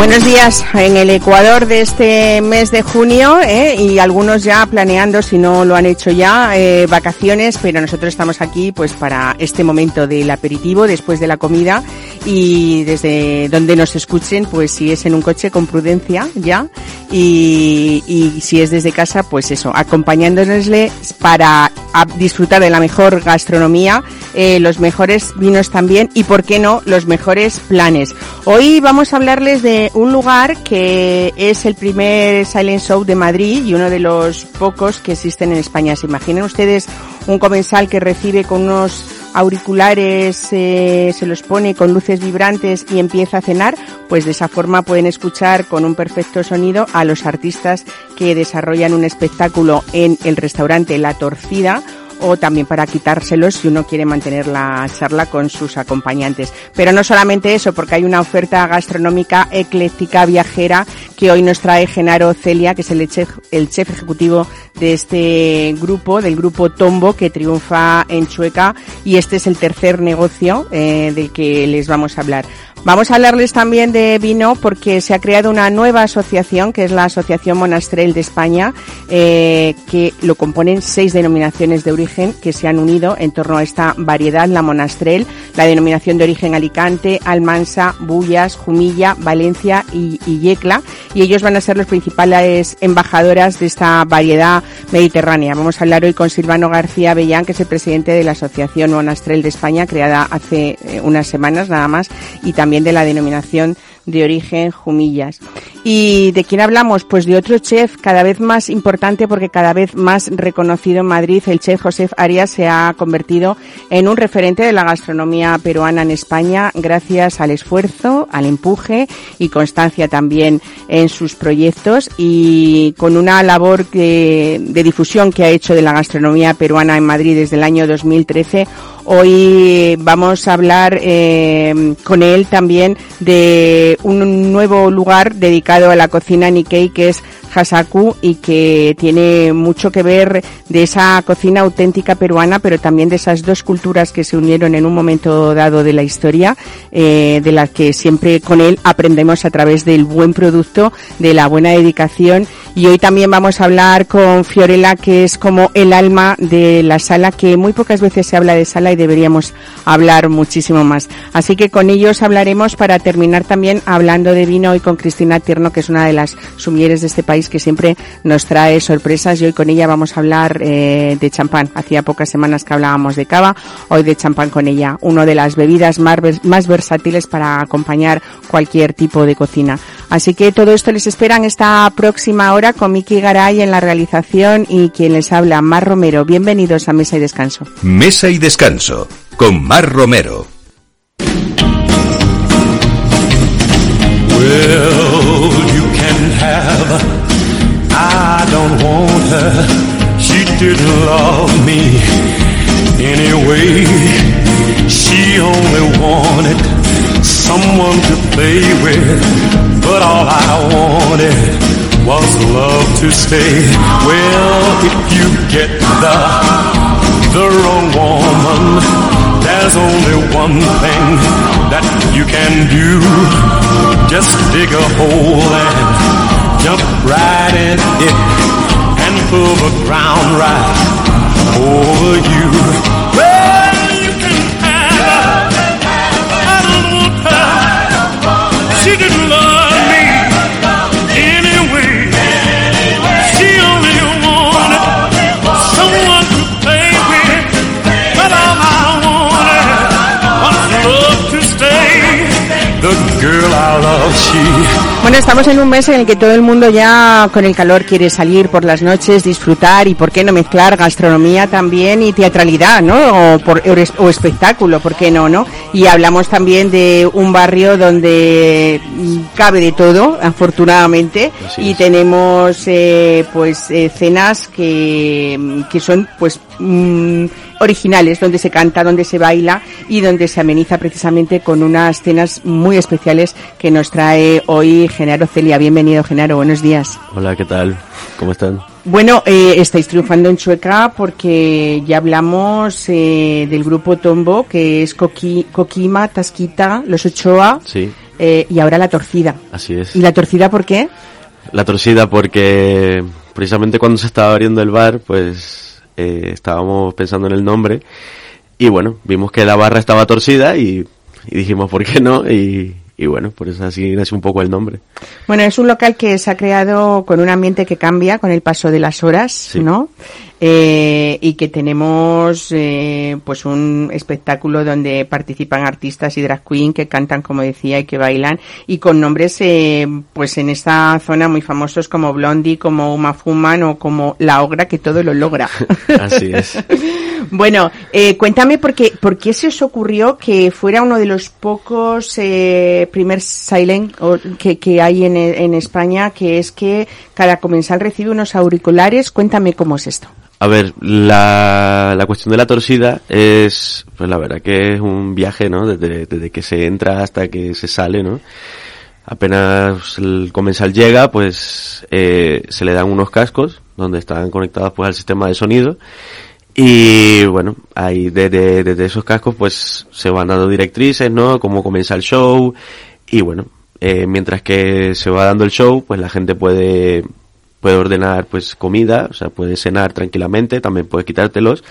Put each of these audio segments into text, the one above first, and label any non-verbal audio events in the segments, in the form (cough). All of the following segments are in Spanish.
Buenos días en el Ecuador de este mes de junio ¿eh? y algunos ya planeando, si no lo han hecho ya, eh, vacaciones, pero nosotros estamos aquí pues para este momento del aperitivo después de la comida y desde donde nos escuchen, pues si es en un coche con prudencia ya y, y si es desde casa, pues eso, acompañándonosles para disfrutar de la mejor gastronomía, eh, los mejores vinos también y, por qué no, los mejores planes. Hoy vamos a hablarles de un lugar que es el primer Silent Show de Madrid y uno de los pocos que existen en España. ¿Se imaginan ustedes un comensal que recibe con unos auriculares, eh, se los pone con luces vibrantes y empieza a cenar? Pues de esa forma pueden escuchar con un perfecto sonido a los artistas que desarrollan un espectáculo en el restaurante La Torcida o también para quitárselos si uno quiere mantener la charla con sus acompañantes. Pero no solamente eso, porque hay una oferta gastronómica ecléctica viajera que hoy nos trae Genaro Celia, que es el chef, el chef ejecutivo de este grupo, del grupo Tombo, que triunfa en Chueca, y este es el tercer negocio eh, del que les vamos a hablar. Vamos a hablarles también de vino porque se ha creado una nueva asociación que es la Asociación Monastrel de España, eh, que lo componen seis denominaciones de origen que se han unido en torno a esta variedad, la Monastrel, la denominación de origen Alicante, Almansa, Bullas, Jumilla, Valencia y, y Yecla, y ellos van a ser los principales embajadoras de esta variedad mediterránea. Vamos a hablar hoy con Silvano García Bellán, que es el presidente de la Asociación Monastrel de España, creada hace eh, unas semanas nada más, y también también de la denominación de origen Jumillas. ¿Y de quién hablamos? Pues de otro chef cada vez más importante porque cada vez más reconocido en Madrid. El chef José Arias se ha convertido en un referente de la gastronomía peruana en España gracias al esfuerzo, al empuje y constancia también en sus proyectos y con una labor de, de difusión que ha hecho de la gastronomía peruana en Madrid desde el año 2013 Hoy vamos a hablar eh, con él también de un nuevo lugar dedicado a la cocina Nikkei que es Hasaku y que tiene mucho que ver de esa cocina auténtica peruana, pero también de esas dos culturas que se unieron en un momento dado de la historia, eh, de las que siempre con él aprendemos a través del buen producto, de la buena dedicación. Y hoy también vamos a hablar con Fiorella, que es como el alma de la sala, que muy pocas veces se habla de sala y deberíamos hablar muchísimo más. Así que con ellos hablaremos para terminar también hablando de vino y con Cristina Tierno, que es una de las sumieres de este país que siempre nos trae sorpresas y hoy con ella vamos a hablar eh, de champán. Hacía pocas semanas que hablábamos de cava, hoy de champán con ella, una de las bebidas más, más versátiles para acompañar cualquier tipo de cocina. Así que todo esto les espera en esta próxima hora con Miki Garay en la realización y quien les habla, Mar Romero. Bienvenidos a Mesa y Descanso. Mesa y Descanso con Mar Romero. I don't want her. She didn't love me anyway. She only wanted someone to play with. But all I wanted was love to stay. Well, if you get the the wrong woman, there's only one thing that you can do. Just dig a hole and jump right in it and pull the ground right over you. Well, you can have. She didn't love she estamos en un mes en el que todo el mundo ya con el calor quiere salir por las noches, disfrutar y por qué no mezclar gastronomía también y teatralidad, ¿no? O, por, o espectáculo, ¿por qué no, no? Y hablamos también de un barrio donde cabe de todo, afortunadamente, y tenemos eh, pues eh, cenas que, que son pues mm, originales, donde se canta, donde se baila y donde se ameniza precisamente con unas cenas muy especiales que nos trae hoy Genaro Celia. Bienvenido, Genaro, buenos días. Hola, ¿qué tal? ¿Cómo están? Bueno, eh, estáis triunfando en Chueca porque ya hablamos eh, del grupo Tombo, que es Coqui, Coquima, Tasquita, Los Ochoa Sí, eh, y ahora La Torcida. así es. ¿Y La Torcida por qué? La torcida porque precisamente cuando se estaba abriendo el bar, pues eh, estábamos pensando en el nombre y bueno, vimos que la barra estaba torcida y, y dijimos, ¿por qué no? Y, y bueno, por eso así nace un poco el nombre. Bueno, es un local que se ha creado con un ambiente que cambia con el paso de las horas, ¿no? Eh, y que tenemos eh, pues un espectáculo donde participan artistas y drag queen que cantan como decía y que bailan y con nombres eh, pues en esta zona muy famosos como Blondie, como Uma Fuman o como La Ogra que todo lo logra. (laughs) Así es. (laughs) Bueno, eh, cuéntame por qué, por qué se os ocurrió que fuera uno de los pocos eh, primer silent que, que hay en, en España, que es que cada comensal recibe unos auriculares. Cuéntame cómo es esto. A ver, la, la cuestión de la torcida es, pues la verdad que es un viaje, ¿no? Desde, desde que se entra hasta que se sale, ¿no? Apenas el comensal llega, pues eh, se le dan unos cascos donde están conectados pues al sistema de sonido y bueno, ahí desde, desde esos cascos pues se van dando directrices, ¿no? Cómo comienza el show y bueno, eh, mientras que se va dando el show, pues la gente puede puede ordenar pues comida, o sea, puede cenar tranquilamente, también puede quitártelos.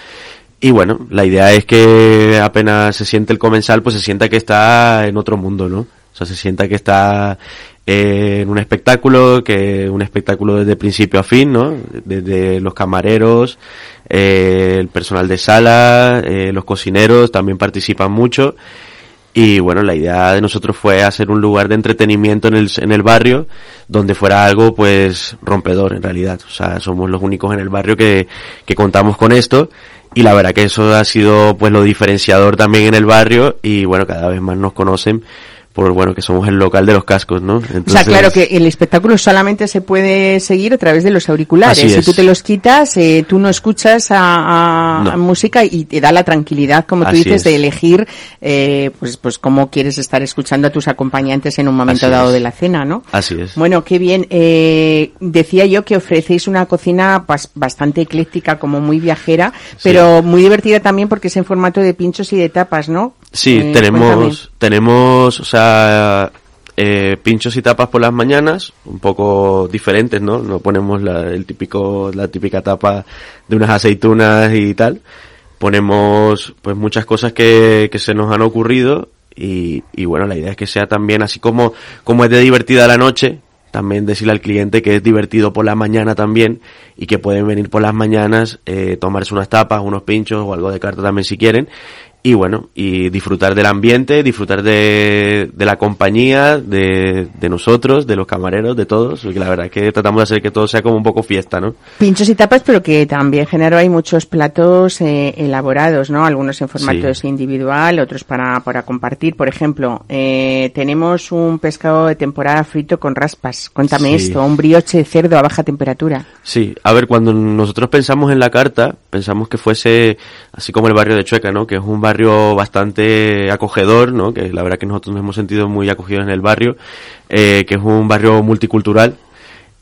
Y bueno, la idea es que apenas se siente el comensal, pues se sienta que está en otro mundo, ¿no? O sea, se sienta que está en un espectáculo, que un espectáculo desde principio a fin, ¿no? Desde los camareros, eh, el personal de sala, eh, los cocineros también participan mucho. Y bueno, la idea de nosotros fue hacer un lugar de entretenimiento en el, en el barrio donde fuera algo pues rompedor en realidad. O sea, somos los únicos en el barrio que, que contamos con esto. Y la verdad que eso ha sido pues lo diferenciador también en el barrio. Y bueno, cada vez más nos conocen por bueno que somos el local de los cascos, ¿no? o sea, claro que el espectáculo solamente se puede seguir a través de los auriculares. Así Si es. tú te los quitas, eh, tú no escuchas a, a- No. a música y te da la tranquilidad, como tú dices, es. de elegir, eh, pues, pues cómo quieres estar escuchando a tus acompañantes en un momento Así dado es. de la cena, ¿no? Así es. Bueno, qué bien. Eh, decía yo que ofrecéis una cocina pues, bastante ecléctica, como muy viajera, pero muy divertida también porque es en formato de pinchos y de tapas, ¿no? Sí, tenemos, cuéntame. tenemos, o sea, eh, pinchos y tapas por las mañanas, un poco diferentes, ¿no? No ponemos la, el típico, la típica tapa de unas aceitunas y tal. Ponemos, pues, muchas cosas que, que se nos han ocurrido y, bueno, la idea es que sea también así como, como es de divertida la noche, también decirle al cliente que es divertido por la mañana también y que pueden venir por las mañanas, eh, tomarse unas tapas, unos pinchos o algo de carta también si quieren. Y bueno, y disfrutar del ambiente, disfrutar de, de la compañía, de, de nosotros, de los camareros, de todos, porque la verdad es que tratamos de hacer que todo sea como un poco fiesta, ¿no? Pinchos y tapas, pero que también genero hay muchos platos eh, elaborados, ¿no? Algunos en formato Sí. individual, otros para, para compartir. Por ejemplo, eh, tenemos un pescado de temporada frito con raspas. Cuéntame Sí. esto, un brioche de cerdo a baja temperatura. Sí, a ver, cuando nosotros pensamos en la carta, pensamos que fuese así como el barrio de Chueca, ¿no? Que es un barrio bastante acogedor, ¿no? Que la verdad que nosotros nos hemos sentido muy acogidos en el barrio, eh, que es un barrio multicultural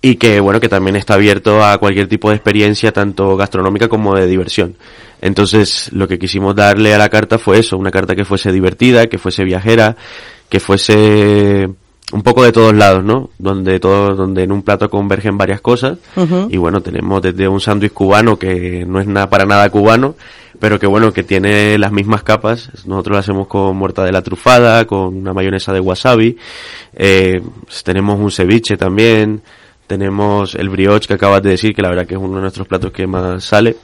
y que, bueno, que también está abierto a cualquier tipo de experiencia, tanto gastronómica como de diversión. Entonces, lo que quisimos darle a la carta fue eso, una carta que fuese divertida, que fuese viajera, que fuese un poco de todos lados, ¿no? Donde todo, donde en un plato convergen varias cosas. Y bueno, tenemos desde un sándwich cubano que no es nada para nada cubano, pero que bueno, que tiene las mismas capas. Nosotros lo hacemos con mortadela trufada, con una mayonesa de wasabi. Eh, tenemos un ceviche también. Tenemos el brioche que acabas de decir, que la verdad que es uno de nuestros platos que más sale.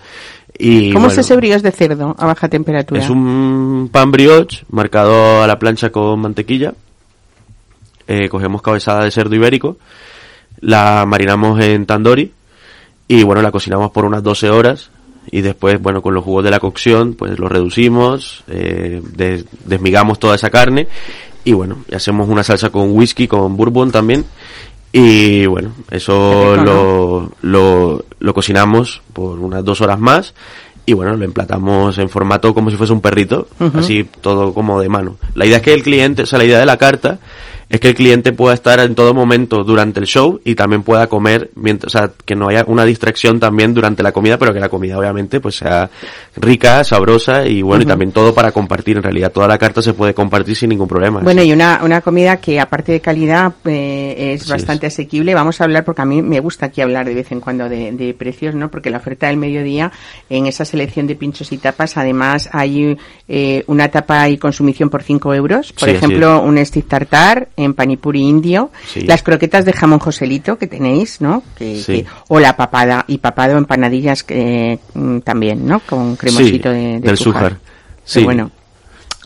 Y ¿Cómo es ese brioche de cerdo a baja temperatura? es un pan brioche marcado a la plancha con mantequilla. Eh, cogemos cabezada de cerdo ibérico, la marinamos en tandoori y bueno, la cocinamos por unas 12 horas y después, bueno, con los jugos de la cocción, pues lo reducimos, eh, des- desmigamos toda esa carne y bueno, y hacemos una salsa con whisky, con bourbon también y bueno, eso Qué rico, lo, lo, lo cocinamos por unas dos horas más y bueno, lo emplatamos en formato como si fuese un perrito, así todo como de mano. La idea es que el cliente, o sea, la idea de la carta es que el cliente pueda estar en todo momento durante el show y también pueda comer, mientras, o sea, que no haya una distracción también durante la comida, pero que la comida obviamente pues sea rica, sabrosa y bueno, y también todo para compartir. En realidad toda la carta se puede compartir sin ningún problema. Bueno, y una, una comida que aparte de calidad eh, es Así bastante asequible. Vamos a hablar, porque a mí me gusta aquí hablar de vez en cuando de, de precios, ¿no? Porque la oferta del mediodía, en esa selección de pinchos y tapas, además hay eh, una tapa y consumición por 5 euros. Por Sí, ejemplo, un stick tartar en panipuri indio. Sí. Las croquetas de jamón joselito que tenéis, ¿no? Que, Sí. que- o la papada y papado empanadillas que, mm, también, ¿no? Con cremosito Sí, de, de del Sí. bueno.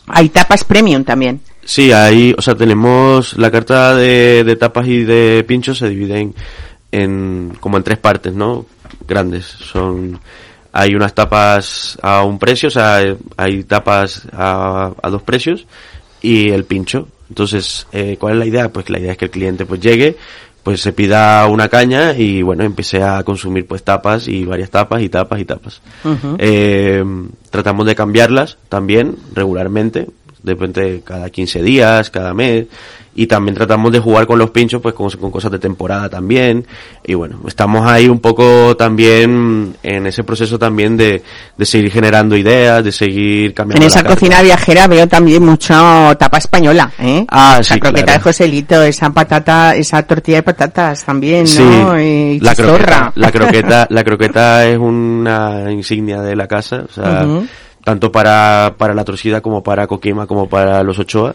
Hay tapas premium también. Sí, ahí, o sea, tenemos la carta de, de tapas y de pinchos se divide en, en como en tres partes, ¿no? Grandes. Son, hay unas tapas a un precio, o sea, hay tapas a, a dos precios y el pincho. Entonces, eh, ¿cuál es la idea? Pues la idea es que el cliente pues llegue, pues se pida una caña y bueno, empiece a consumir pues tapas y varias tapas y tapas y tapas. Eh, tratamos de cambiarlas también regularmente, de repente cada 15 días, cada mes, y también tratamos de jugar con los pinchos pues con, con cosas de temporada también, y bueno, estamos ahí un poco también en ese proceso también de, de seguir generando ideas, de seguir cambiando. En esa la cocina viajera veo también mucho tapa española, ¿eh? Ah, sí, croqueta claro. de Joselito, esa patata, esa tortilla de patatas también, Sí, ¿no? Y la croqueta, la croqueta, (laughs) la croqueta es una insignia de la casa, o sea, tanto para, para la torcida como para Coquima como para los Ochoa.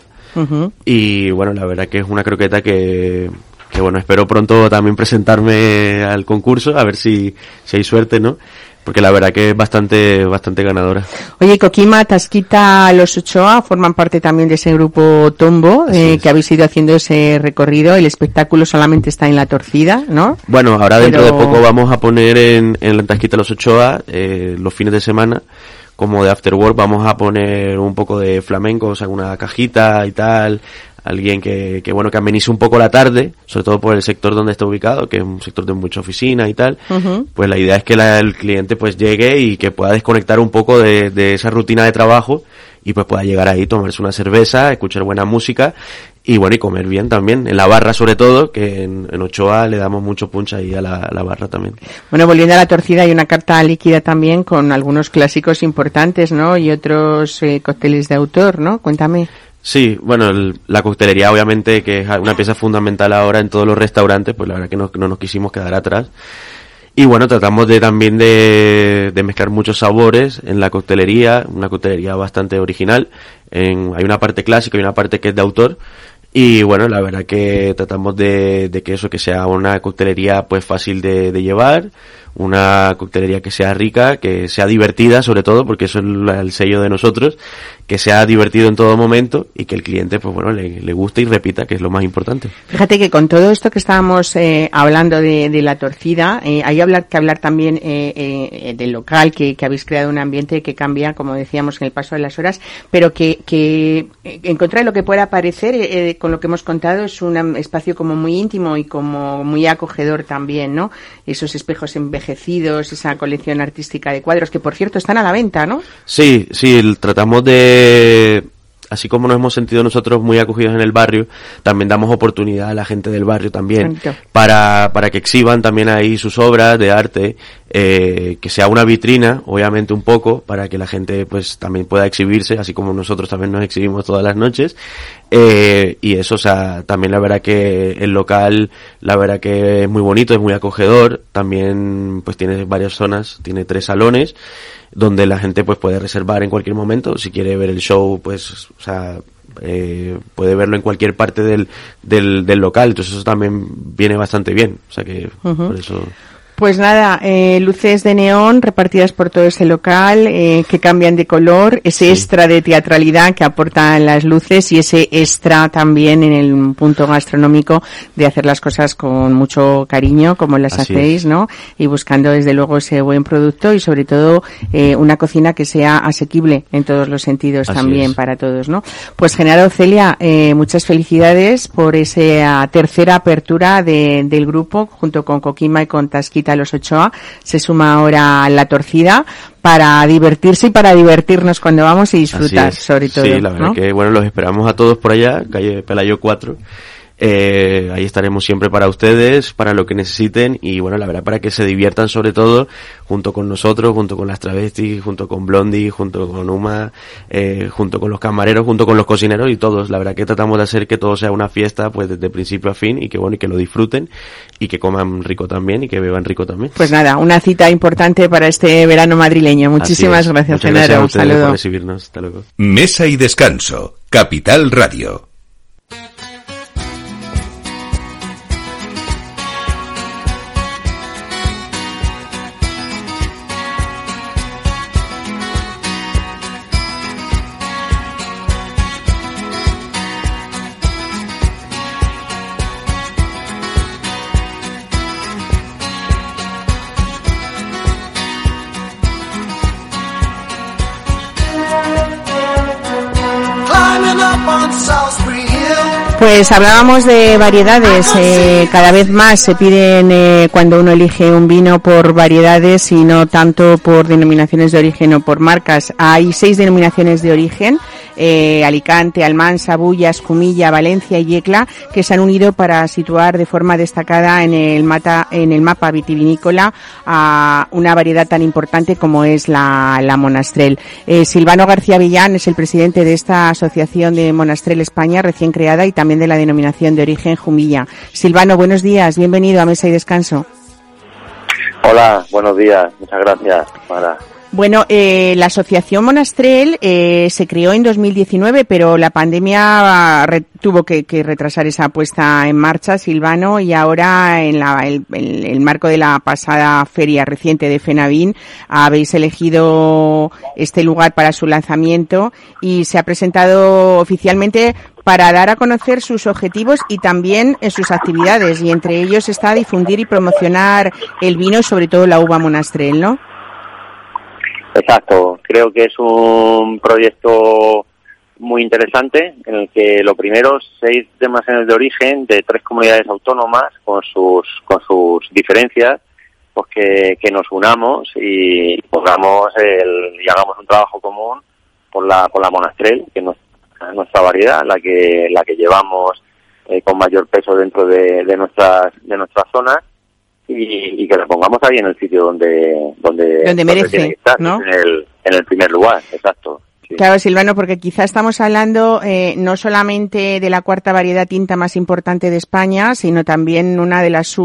Y bueno, la verdad que es una croqueta que, que bueno, espero pronto también presentarme al concurso, a ver si, si hay suerte, ¿no? Porque la verdad que es bastante, bastante ganadora. Oye, Coquima, Tasquita, Los Ochoa forman parte también de ese grupo Tombo, eh, es. que habéis ido haciendo ese recorrido. El espectáculo solamente está en la torcida, ¿no? Bueno, ahora dentro de poco vamos a poner en, en la Tasquita Los Ochoa, eh, los fines de semana, como de Afterwork, vamos a poner un poco de flamenco, o sea, una cajita y tal, alguien que, que bueno, que amenice un poco la tarde, sobre todo por el sector donde está ubicado, que es un sector de mucha oficina y tal, pues la idea es que la- el cliente pues llegue y que pueda desconectar un poco de, de esa rutina de trabajo y pues pueda llegar ahí, tomarse una cerveza, escuchar buena música y bueno, y comer bien también, en la barra sobre todo, que en, en Ochoa le damos mucho punch ahí a la, a la barra también. Bueno, volviendo a la torcida, hay una carta líquida también con algunos clásicos importantes, ¿no? Y otros eh, cócteles de autor, ¿no? Cuéntame. Sí, bueno, el- la coctelería obviamente que es una pieza fundamental ahora en todos los restaurantes, pues la verdad que no, no nos quisimos quedar atrás. Y bueno, tratamos de también de, de mezclar muchos sabores en la coctelería, una coctelería bastante original. En, hay una parte clásica y una parte que es de autor. Y bueno, la verdad que tratamos de, de que eso, que sea una coctelería pues fácil de, llevar, una coctelería que sea rica, que sea divertida sobre todo, porque eso es el sello de nosotros, que sea divertido en todo momento y que el cliente pues bueno le, le guste y repita, que es lo más importante. Fíjate que con todo esto que estábamos eh, hablando de, de la torcida, eh, hay hablar, que hablar también eh, eh, del local, que, que habéis creado un ambiente que cambia, como decíamos, en el paso de las horas, pero que, que eh, en contra de lo que pueda parecer, con lo que hemos contado, es un espacio como muy íntimo y como muy acogedor también, ¿no? Esos espejos envejecidos, esa colección artística de cuadros, que por cierto están a la venta, ¿no? Sí, sí, el- tratamos de, así como nos hemos sentido nosotros muy acogidos en el barrio, también damos oportunidad a la gente del barrio también para, para que exhiban también ahí sus obras de arte, eh, que sea una vitrina, obviamente un poco, para que la gente pues también pueda exhibirse, así como nosotros también nos exhibimos todas las noches. Eh, y eso, o sea, también la verdad que el local, la verdad que es muy bonito, es muy acogedor, también pues tiene varias zonas, tiene tres salones, donde la gente pues puede reservar en cualquier momento, si quiere ver el show, pues, o sea, eh, puede verlo en cualquier parte del, del, del local, entonces eso también viene bastante bien, o sea que por eso... Pues nada, eh, luces de neón repartidas por todo ese local, eh, que cambian de color, ese extra de teatralidad que aportan las luces y ese extra también en el punto gastronómico de hacer las cosas con mucho cariño, como las hacéis, ¿no? Y buscando desde luego ese buen producto y sobre todo eh, una cocina que sea asequible en todos los sentidos también para todos, ¿no? Pues Genaro Celia, eh, muchas felicidades por esa tercera apertura de, del grupo junto con Coquima y con Tasquita Los Ochoa. Se suma ahora La Torcida para divertirse y para divertirnos cuando vamos y disfrutar, sobre todo. Sí, la verdad que, bueno, los esperamos a todos por allá, calle Pelayo 4. Eh, ahí estaremos siempre para ustedes, para lo que necesiten y bueno, la verdad para que se diviertan sobre todo junto con nosotros, junto con las travestis, junto con Blondie, junto con Uma, eh, junto con los camareros, junto con los cocineros y todos. La verdad que tratamos de hacer que todo sea una fiesta pues desde principio a fin y que bueno, y que lo disfruten y que coman rico también y que beban rico también. Pues nada, una cita importante para este verano madrileño. Muchísimas gracias, gracias a ustedes por recibirnos. Hasta luego. Mesa y descanso. Capital Radio. Pues hablábamos de variedades. Eh, cada vez más se piden eh, cuando uno elige un vino por variedades y no tanto por denominaciones de origen o por marcas. Hay seis denominaciones de origen. Eh, Alicante, Almansa, Bullas, Cumilla, Valencia y Yecla, que se han unido para situar de forma destacada en el, mata, en el mapa vitivinícola a una variedad tan importante como es la, la Monastrel. Eh, Silvano García Villán es el presidente de esta asociación de Monastrel España recién creada y también de la denominación de origen Jumilla. Silvano, buenos días, bienvenido a Mesa y Descanso. Hola, buenos días, muchas gracias. Para... Bueno, eh, la asociación Monastrel eh, se creó en 2019, pero la pandemia re tuvo que, que, retrasar esa puesta en marcha, Silvano, y ahora en la, el, el, marco de la pasada feria reciente de FENAVIN habéis elegido este lugar para su lanzamiento y se ha presentado oficialmente para dar a conocer sus objetivos y también en sus actividades, y entre ellos está difundir y promocionar el vino sobre todo la uva Monastrel, ¿no? Exacto, creo que es un proyecto muy interesante en el que lo primero seis denominaciones de origen de tres comunidades autónomas con sus con sus diferencias pues que, nos unamos y pongamos el, y hagamos un trabajo común por la por la monastrel que es nuestra variedad la que la que llevamos eh, con mayor peso dentro de, de nuestras de nuestras zonas y, y, que lo pongamos ahí en el sitio donde donde, donde merece, donde estar, ¿no? en el en el primer lugar, exacto. Claro, Silvano, porque quizá estamos hablando eh, no solamente de la cuarta variedad tinta más importante de España, sino también una de las,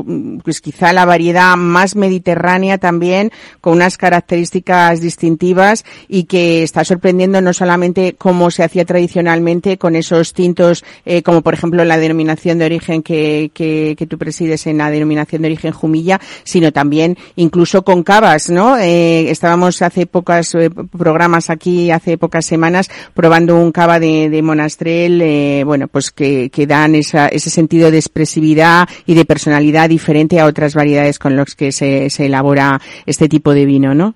pues quizá la variedad más mediterránea también, con unas características distintivas y que está sorprendiendo no solamente como se hacía tradicionalmente con esos tintos, eh, como por ejemplo la denominación de origen que, que, que, tú presides en la denominación de origen Jumilla, sino también incluso con cavas, ¿no? Eh, estábamos hace pocos programas aquí, hace pocas semanas probando un cava de, de Monastrel, eh, bueno, pues que, dan esa, ese sentido de expresividad y de personalidad diferente a otras variedades con los que se, elabora este tipo de vino, ¿no?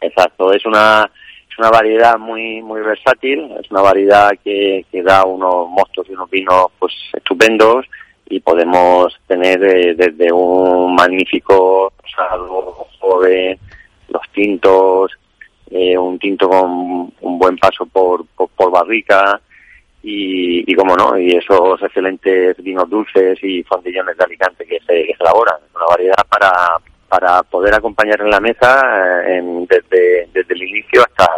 Exacto, es una es una variedad muy muy versátil, es una variedad que, que da unos mostos y unos vinos pues estupendos y podemos tener eh, desde un magnífico rosado joven, los tintos, eh, un tinto con un buen paso por, por, barrica y, y como no, y esos excelentes vinos dulces y fondillones de Alicante que se, que se elaboran. Una variedad para, para poder acompañar en la mesa eh, en, desde, desde el inicio hasta,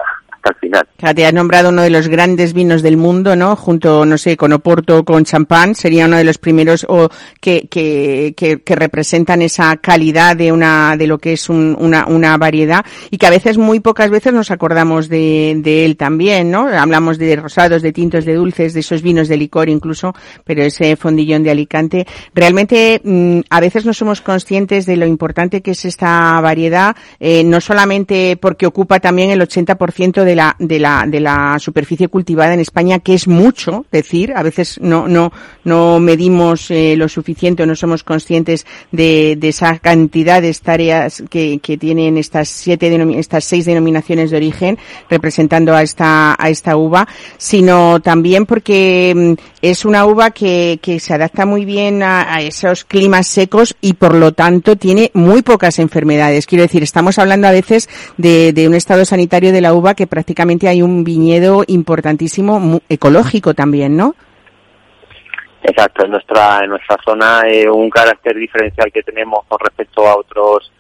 hasta el final. te has nombrado uno de los grandes vinos del mundo, ¿no? Junto, no sé, con Oporto, con champán, sería uno de los primeros o que, que, que, representan esa calidad de una, de lo que es una, una variedad y que a veces, muy pocas veces nos acordamos de, de él también, ¿no? Hablamos de rosados, de tintos, de dulces, de esos vinos de licor incluso, pero ese fondillón de Alicante, realmente mm, a veces no somos conscientes de lo importante que es esta variedad, eh, no solamente porque ocupa también el 80% de la, de la, de la superficie cultivada en España, que es mucho decir, a veces no, no, no medimos eh, lo suficiente o no somos conscientes de, de esa cantidad de tareas que, que tienen estas siete, estas seis denominaciones de origen representando a esta, a esta uva, sino también porque mm, es una uva que, que se adapta muy bien a, a esos climas secos y por lo tanto tiene muy pocas enfermedades. Quiero decir, estamos hablando a veces de, de un estado sanitario de la uva que prácticamente hay un viñedo importantísimo, ecológico también, ¿no? Exacto, en nuestra en nuestra zona eh, un carácter diferencial que tenemos con respecto a otros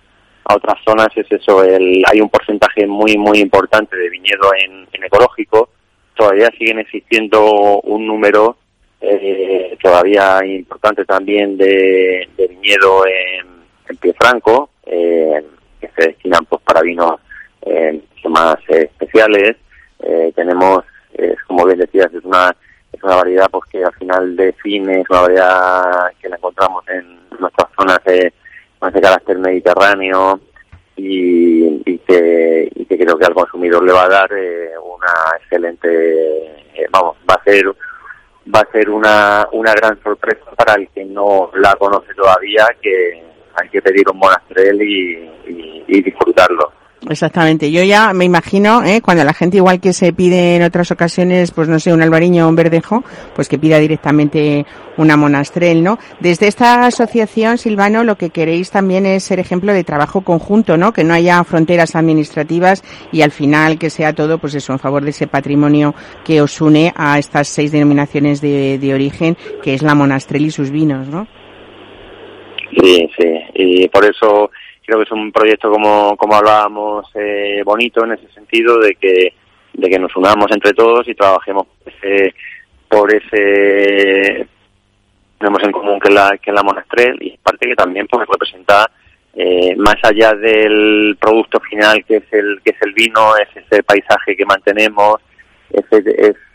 a otras zonas es eso, el, hay un porcentaje muy muy importante de viñedo en, ecológico, todavía siguen existiendo un número eh, todavía importante también de, viñedo en, en pie franco, eh, que se destinan pues para vinos eh, más especiales. Eh, tenemos, como bien decías, es una, es una variedad pues que al final define, es una variedad que la encontramos en nuestras zonas de, de carácter mediterráneo y, y, que, y que creo que al consumidor le va a dar eh, una excelente, eh, vamos, va a ser va a ser una, una gran sorpresa para el que no la conoce todavía, que hay que pedir un monastrel y disfrutarlo. Exactamente. Yo ya me imagino, ¿eh? cuando la gente igual que se pide en otras ocasiones, pues no sé, un albariño o un verdejo, pues que pida directamente una monastrel, ¿no? Desde esta asociación, Silvano, lo que queréis también es ser ejemplo de trabajo conjunto, ¿no? Que no haya fronteras administrativas y al final que sea todo, pues eso, en favor de ese patrimonio que os une a estas seis denominaciones de, de origen, que es la monastrel y sus vinos, ¿no? Sí, sí. Y por eso creo que es un proyecto como, como hablábamos eh, bonito en ese sentido de que de que nos unamos entre todos y trabajemos por ese tenemos en común que la que la monastrel y parte que también pues representa eh, más allá del producto final que es el que es el vino es ese paisaje que mantenemos ese,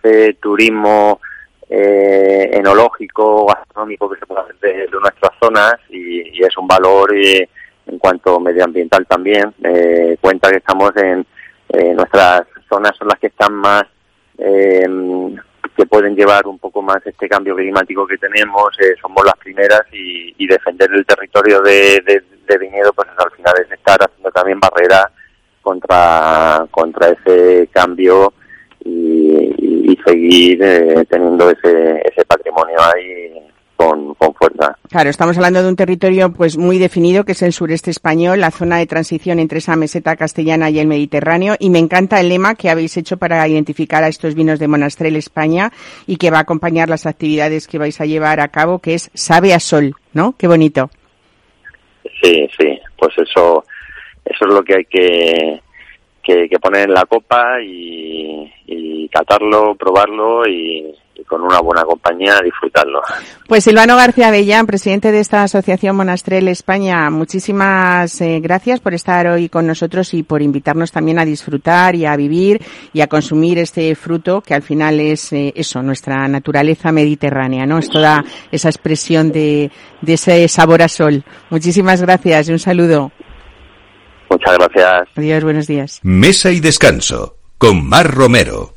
ese turismo eh, enológico gastronómico que se puede hacer de, nuestras zonas y, y es un valor eh, en cuanto medioambiental también. Eh, cuenta que estamos en eh, nuestras zonas son las que están más eh, que pueden llevar un poco más este cambio climático que tenemos. Eh, somos las primeras y, y, defender el territorio de, de, de viñedo, pues al final es estar haciendo también barrera contra contra ese cambio y, y seguir eh, teniendo ese, ese patrimonio ahí con, fuerza. Claro, estamos hablando de un territorio pues muy definido que es el sureste español, la zona de transición entre esa meseta castellana y el Mediterráneo y me encanta el lema que habéis hecho para identificar a estos vinos de Monastrell España y que va a acompañar las actividades que vais a llevar a cabo que es Sabe a Sol, ¿no? Qué bonito. Sí, sí, pues eso eso es lo que hay que que, poner en la copa y, y catarlo, probarlo y, con una buena compañía disfrutarlo. Pues Silvano García Bellán, presidente de esta asociación Monastrel España, muchísimas eh, gracias por estar hoy con nosotros y por invitarnos también a disfrutar y a vivir y a consumir este fruto que al final es eh, eso, nuestra naturaleza mediterránea, ¿no? Es toda esa expresión de, de ese sabor a sol. Muchísimas gracias y un saludo. Muchas gracias. Adiós, buenos días. Mesa y descanso con Mar Romero.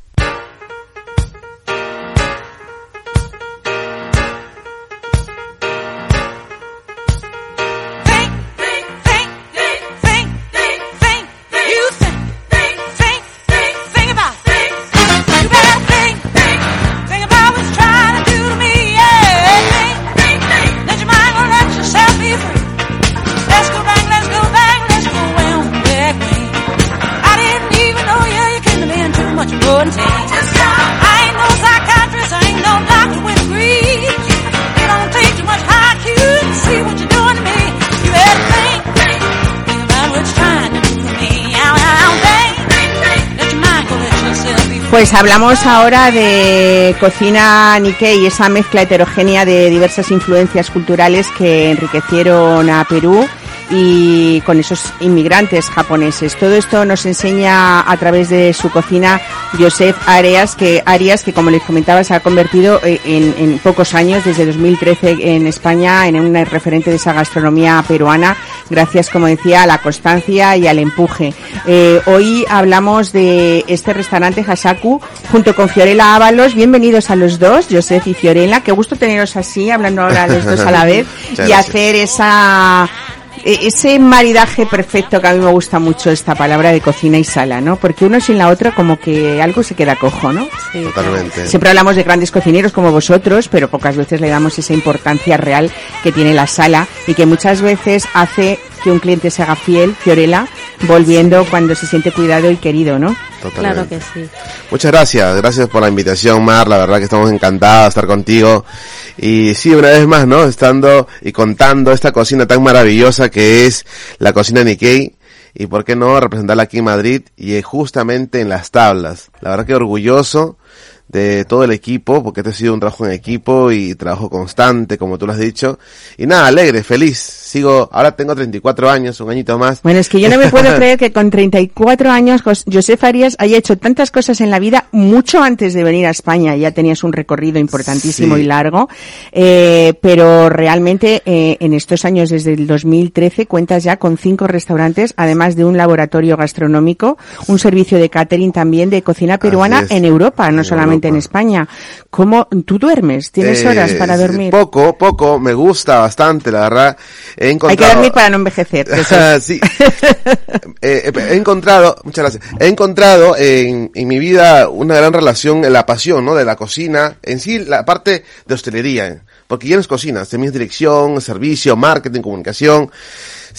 Pues hablamos ahora de cocina Nikkei, esa mezcla heterogénea de diversas influencias culturales que enriquecieron a Perú y con esos inmigrantes japoneses. Todo esto nos enseña a través de su cocina Joseph Arias, que Arias, que como les comentaba, se ha convertido eh, en, pocos años, desde 2013 en España, en un referente de esa gastronomía peruana, gracias, como decía, a la constancia y al empuje. Eh, hoy hablamos de este restaurante Hasaku junto con Fiorella Ábalos. Bienvenidos a los dos, Joseph y Fiorella. Qué gusto teneros así, hablando ahora los dos a la (laughs) vez y hacer esa ese maridaje perfecto que a mí me gusta mucho esta palabra de cocina y sala, ¿no? Porque uno sin la otra como que algo se queda cojo, ¿no? Totalmente. Siempre hablamos de grandes cocineros como vosotros, pero pocas veces le damos esa importancia real que tiene la sala y que muchas veces hace que un cliente se haga fiel, Fiorella, volviendo cuando se siente cuidado y querido, ¿no? Totalmente. Claro que sí. Muchas gracias, gracias por la invitación, Mar, la verdad que estamos encantados de estar contigo. Y sí, una vez más, ¿no? Estando y contando esta cocina tan maravillosa que es la cocina Nikkei. Y por qué no representarla aquí en Madrid y justamente en las tablas. La verdad que orgulloso de todo el equipo, porque este ha sido un trabajo en equipo y trabajo constante, como tú lo has dicho. Y nada, alegre, feliz. Sigo, ahora tengo 34 años, un añito más. Bueno, es que yo no me (laughs) puedo creer que con 34 años José Arias haya hecho tantas cosas en la vida mucho antes de venir a España. Ya tenías un recorrido importantísimo y largo. Eh, pero realmente eh, en estos años, desde el 2013, cuentas ya con cinco restaurantes, además de un laboratorio gastronómico, un servicio de catering también de cocina peruana en Europa, no solamente en España. ¿Cómo tú duermes? ¿Tienes Eh, horas para dormir? Poco, poco, me gusta bastante, la verdad. He encontrado... Hay que dormir para no envejecer. (laughs) sí. Eh, he encontrado, muchas gracias, he encontrado en, en mi vida una gran relación en la pasión, ¿no? De la cocina, en sí la parte de hostelería, ¿eh? porque ya no es cocina, también es dirección, servicio, marketing, comunicación,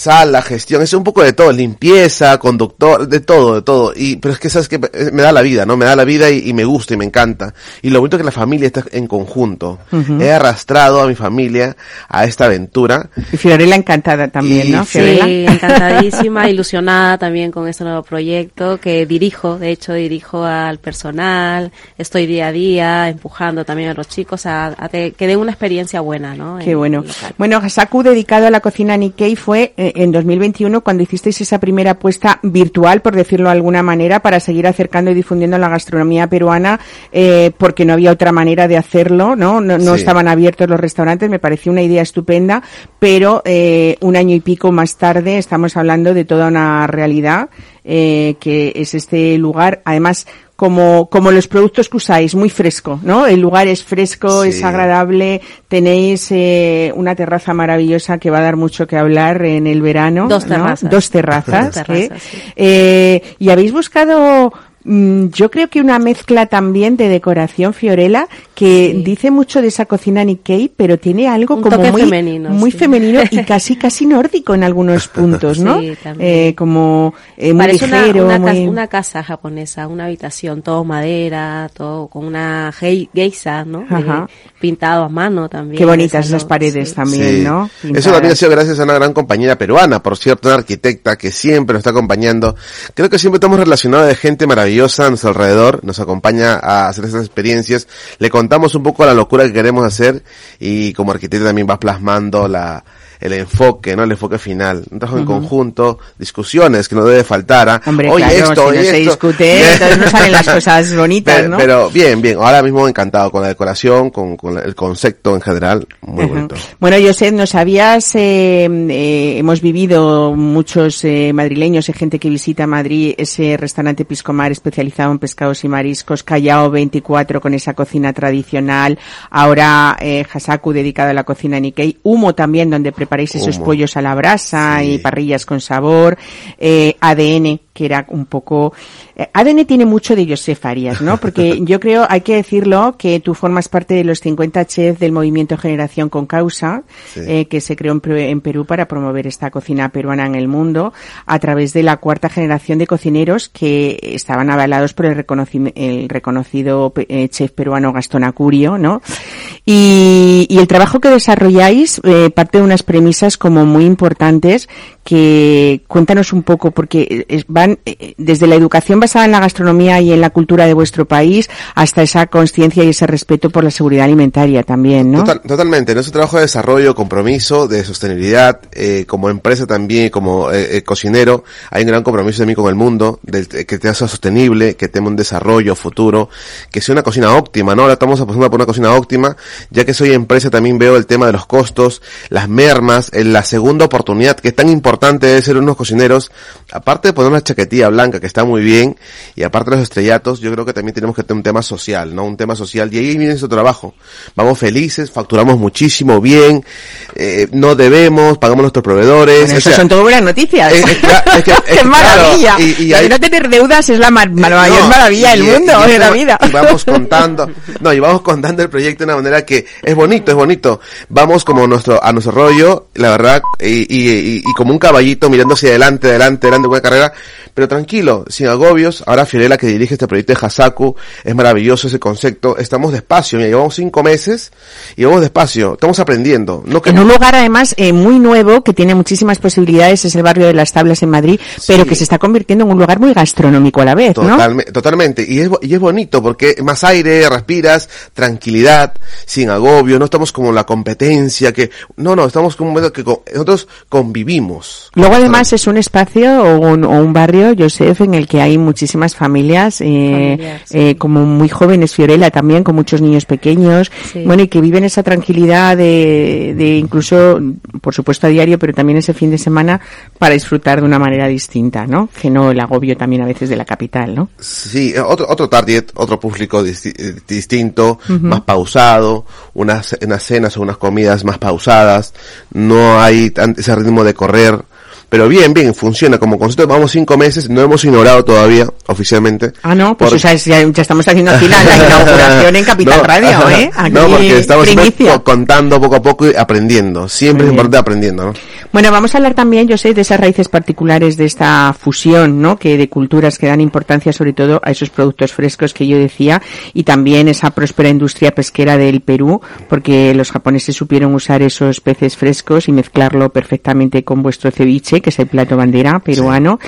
sala, gestión, es un poco de todo, limpieza, conductor, de todo, de todo. Y, pero es que sabes que me da la vida, ¿no? Me da la vida y, y me gusta y me encanta. Y lo bonito es que la familia está en conjunto. He arrastrado a mi familia a esta aventura. Y Fiorella encantada también, Y ¿no? sí, Fiorella. Encantadísima, ilusionada también con este nuevo proyecto que dirijo, de hecho dirijo al personal, estoy día a día empujando también a los chicos a, a que den una experiencia buena, ¿no? Qué En- bueno. Bueno, Hasaku dedicado a la cocina Nikkei fue eh, en 2021 cuando hicisteis esa primera apuesta virtual, por decirlo de alguna manera, para seguir acercando y difundiendo la gastronomía peruana, eh, porque no había otra manera de hacerlo, ¿no? No, no Sí. estaban abiertos los restaurantes, me pareció una idea estupenda, pero eh, un año y pico más tarde estamos hablando de toda una realidad, eh, que es este lugar, además, como, como los productos que usáis, muy fresco, ¿no? El lugar es fresco, Sí. es agradable, tenéis eh, una terraza maravillosa que va a dar mucho que hablar en el verano. Dos ¿no? terrazas. Dos terrazas. Dos terrazas, ¿eh? sí. Eh, y habéis buscado, yo creo que una mezcla también de decoración Fiorella que Sí. dice mucho de esa cocina Nikkei, pero tiene algo Un como toque muy, femenino, muy sí. femenino y (laughs) casi casi nórdico en algunos puntos, ¿no? Sí, también. Eh, como eh, muy Parece una, ligero, una, muy- casa, una casa japonesa, una habitación, todo madera, todo con una gei- geisa, ¿no? Ajá. Pintado a mano también. Qué bonitas Eso esas paredes sí. también, Sí. ¿no? Eso también ha Pintadas. sido gracias a una gran compañera peruana, por cierto, una arquitecta que siempre nos está acompañando. Creo que siempre estamos relacionados de gente maravillosa a nuestro alrededor, nos acompaña a hacer estas experiencias. Le contamos un poco la locura que queremos hacer y como arquitecta también va plasmando la el enfoque, ¿no? El enfoque final. Un trabajo en conjunto, discusiones que no debe faltar. ¿ah? Hombre, Oye, claro, esto, si no oye, se esto. discute, (laughs) entonces no salen las cosas bonitas, Pero, ¿no? pero bien, bien. Ahora mismo encantado con la decoración, con, con el concepto en general. Muy Ajá. bonito. Bueno, José, nos habías, eh, eh, hemos vivido muchos eh, madrileños y gente que visita Madrid, ese restaurante Piscomar especializado en pescados y mariscos, Callao 24 con esa cocina tradicional, ahora eh, Hasaku dedicado a la cocina Nikkei, Humo también donde preparáis esos pollos a la brasa Sí. y parrillas con sabor, eh, ADN que era un poco eh, ADN tiene mucho de Josef Arias, ¿no? Porque (laughs) yo creo, hay que decirlo, que tú formas parte de los 50 chefs del movimiento Generación con Causa, Sí. eh, que se creó en, Perú- en Perú para promover esta cocina peruana en el mundo, a través de la cuarta generación de cocineros que estaban avalados por el, reconocim- el reconocido eh, chef peruano Gastón Acurio, ¿no? Y, y el trabajo que desarrolláis parte de unas premisas como muy importantes que cuéntanos un poco, porque es- van eh, desde la educación basada en la gastronomía y en la cultura de vuestro país hasta esa conciencia y ese respeto por la seguridad alimentaria también, ¿no? Total- totalmente, nuestro trabajo de desarrollo, compromiso, de sostenibilidad, eh, como empresa también, como eh, eh, cocinero, hay un gran compromiso también con el mundo, eh, que sea sostenible, que tenga un desarrollo futuro, que sea una cocina óptima, ¿no? Ahora estamos apostando por una cocina óptima, ya que soy empresa también veo el tema de los costos, las mermas, eh, la segunda oportunidad, que es tan importante de ser unos cocineros, aparte de poner una chaquetilla blanca, que está muy bien, y aparte de los estrellatos, yo creo que también tenemos que tener un tema social, ¿no? Un tema social, y ahí viene su trabajo. Vamos felices, facturamos muchísimo bien, eh, no debemos, pagamos nuestros proveedores. Bueno, o eso sea, son todo buenas noticias. eh, eh, cla- es que- (laughs) es ¡Qué maravilla! claro, y- y ahí- no tener deudas es la mar- la mayor no, maravilla del mundo, de la vida. Y vamos (laughs) contando, no, y vamos contando el proyecto de una manera que es bonito, es bonito. Vamos como nuestro, a nuestro rollo, la verdad, y, y, y- y como un caballito mirando hacia adelante, adelante, adelante, buena carrera, pero tranquilo, sin agobios. Ahora Fiorella que dirige este proyecto de Hasaku, es maravilloso ese concepto. Estamos despacio, mira, llevamos cinco meses y vamos despacio, estamos aprendiendo. No que En un lugar además eh, muy nuevo que tiene muchísimas posibilidades, es el barrio de las Tablas en Madrid, pero que se está convirtiendo en un lugar muy gastronómico a la vez, ¿no? Totalme- Totalmente. Y es, y es bonito porque más aire, respiras, tranquilidad, sin agobio, no estamos como la competencia que, no, no, estamos como un momento que co- nosotros convivimos. Luego además es un espacio o un, o un barrio, Joseph, en el que hay muchísimas familias, eh, sí. eh, como muy jóvenes, Fiorella también, con muchos niños pequeños, Sí. bueno, y que viven esa tranquilidad de, de incluso, por supuesto a diario, pero también ese fin de semana para disfrutar de una manera distinta, ¿no? Que no el agobio también a veces de la capital, ¿no? Sí, eh, otro, otro target, otro público disti- eh, distinto, más pausado, unas, unas cenas o unas comidas más pausadas, no hay tan- ese ritmo de correr, pero bien, bien, funciona como concepto, vamos cinco meses, no hemos inaugurado todavía, oficialmente. Ah, no, pues Por- es- ya, ya estamos haciendo aquí la, la (laughs) inauguración en Capital No, Radio, (laughs) ¿eh? Aquí, no, porque estamos contando poco a poco y aprendiendo. Siempre es importante aprendiendo, ¿no? Bueno, vamos a hablar también, yo sé, de esas raíces particulares de esta fusión, ¿no? Que de culturas que dan importancia sobre todo a esos productos frescos que yo decía y también esa próspera industria pesquera del Perú, porque los japoneses supieron usar esos peces frescos y mezclarlo perfectamente con vuestro ceviche, que es el plato bandera peruano.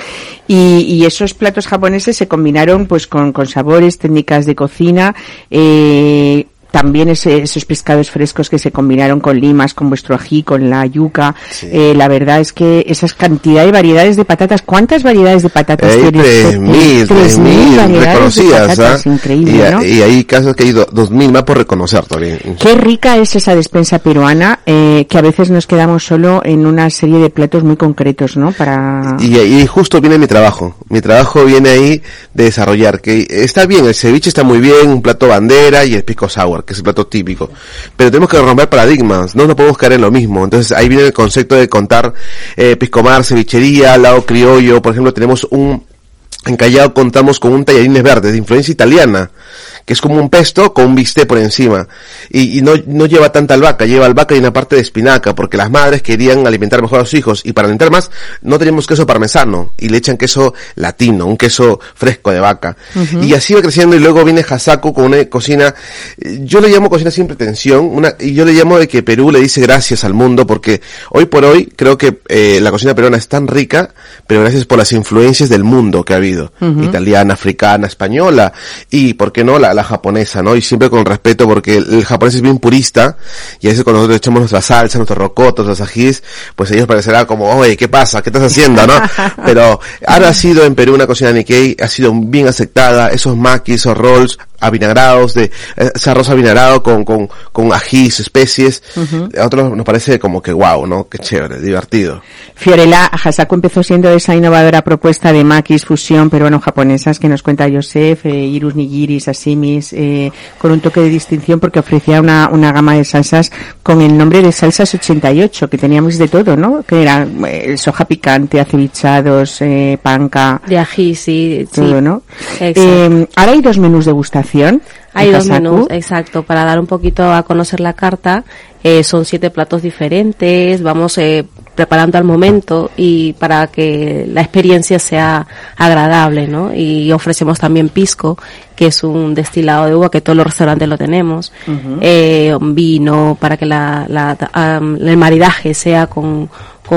Y, y esos platos japoneses se combinaron pues con, con sabores, técnicas de cocina, eh, también ese- esos pescados frescos que se combinaron con limas, con vuestro ají, con la yuca. Eh, la verdad es que esas cantidad y variedades de patatas, ¿cuántas variedades de patatas Hay tienes? tres mil, tres mil de reconocidas, patatas, ¿ah? increíble, y, ¿no? y hay casos que hay do- dos mil más por reconocer todavía. Qué rica es esa despensa peruana, eh, que a veces nos quedamos solo en una serie de platos muy concretos, ¿no? Para... Y ahí justo viene mi trabajo. Mi trabajo viene ahí de desarrollar. Que está bien, el ceviche está muy bien, un plato bandera y el pisco sour, que es el plato típico. Pero tenemos que romper paradigmas, no nos podemos caer en lo mismo. Entonces ahí viene el concepto de contar eh, pisco mar, cevichería, lado criollo. Por ejemplo, tenemos un... En Callao contamos con un tallarines verdes de influencia italiana, que es como un pesto con un bistec por encima. Y, y no, no lleva tanta albahaca, lleva albahaca y una parte de espinaca, porque las madres querían alimentar mejor a sus hijos. Y para alimentar más, no teníamos queso parmesano, y le echan queso latino, un queso fresco de vaca. Y así va creciendo, y luego viene Hasaku con una cocina, yo le llamo cocina sin pretensión, una, y yo le llamo de que Perú le dice gracias al mundo, porque hoy por hoy creo que eh, la cocina peruana es tan rica, pero gracias por las influencias del mundo que ha habido, italiana, africana, española, y por qué no la, la japonesa, ¿no? Y siempre con respeto, porque el, el japonés es bien purista, y a veces cuando nosotros echamos nuestra salsa, nuestros rocotos, nuestros ajís, pues ellos parecerá como, oye, ¿qué pasa? ¿Qué estás haciendo, no? (laughs) Pero ahora ha sido en Perú una cocina Nikkei, ha sido bien aceptada, esos makis, esos rolls, avinagrados, de ese arroz avinagrado con, con, con ajís, especies, Ujú. a otros nos parece como que wow, ¿no? Qué chévere, divertido. Fiorella Hasaku empezó siendo esa innovadora propuesta de maquis, fusión peruano-japonesas que nos cuenta Joseph, eh, irus nigiri, eh, con un toque de distinción porque ofrecía una, una gama de salsas con el nombre de Salsas 88, que teníamos de todo, ¿no? Que era eh, soja picante, acevichados, eh, panca. De ají, sí. Todo, sí. ¿no? Eh, ahora hay dos menús de gustación. Hay dos Hasaku. menús, exacto, para dar un poquito a conocer la carta. eh, son siete platos diferentes, vamos eh, preparando al momento y para que la experiencia sea agradable, ¿no? Y ofrecemos también pisco, que es un destilado de uva que todos los restaurantes lo tenemos, Ujú. eh, un vino para que la, la, am, el maridaje sea con,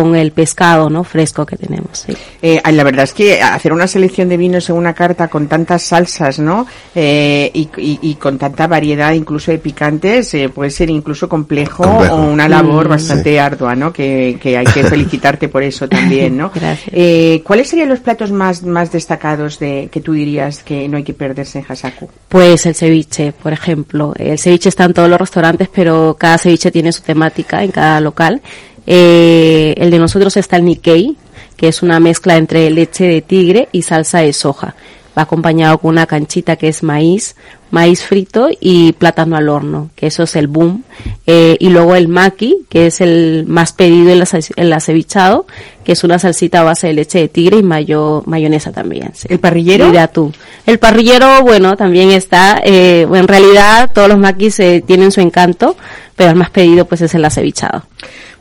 con el pescado, ¿no? Fresco que tenemos. Sí. Eh, la verdad es que hacer una selección de vinos en una carta con tantas salsas, ¿no? Eh, y, y, y, con tanta variedad, incluso de picantes, eh, puede ser incluso complejo, Complejo. o una labor Mm. bastante ardua, ¿no? Que, que hay que (laughs) felicitarte por eso también, ¿no? Gracias. Eh, ¿Cuáles serían los platos más, más destacados de que tú dirías que no hay que perderse en Hasaku? Pues el ceviche, por ejemplo. El ceviche está en todos los restaurantes, pero cada ceviche tiene su temática en cada local. Eh, el de nosotros está el Nikkei, que es una mezcla entre leche de tigre y salsa de soja. Va acompañado con una canchita que es maíz, maíz frito y plátano al horno, que eso es el boom. Eh, y luego el maki, que es el más pedido en la, acevichado, que es una salsita a base de leche de tigre y mayo, mayonesa también. sí. ¿El parrillero? De atún. El parrillero, bueno, también está, eh, en realidad todos los maquis eh, tienen su encanto, pero el más pedido pues es el acevichado.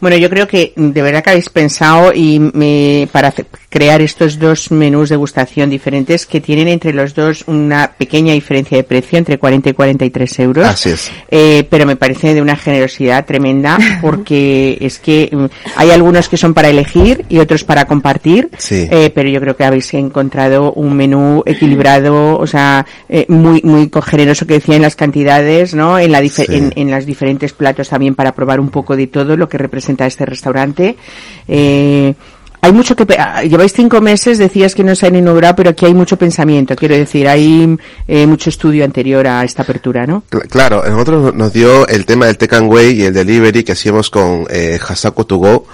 Bueno, yo creo que de verdad que habéis pensado y me, para crear estos dos menús de gustación diferentes que tienen entre los dos una pequeña diferencia de precio entre 40 y 43 euros. Así es. Eh, pero me parece de una generosidad tremenda (laughs) porque es que mm, hay algunos que son para elegir y otros para compartir. Sí. Eh, pero yo creo que habéis encontrado un menú equilibrado, o sea, eh, muy muy generoso que decía en las cantidades, ¿no? En la Sí. en, en los diferentes platos también para probar un poco de todo lo que representa este restaurante. Eh, hay mucho que ah, lleváis cinco meses, decías que no se han inaugurado, pero aquí hay mucho pensamiento. Quiero decir, hay eh, mucho estudio anterior a esta apertura, ¿no? Cl- Claro, a nosotros nos dio el tema del and Way y el delivery que hacíamos con eh, Hasako To Go.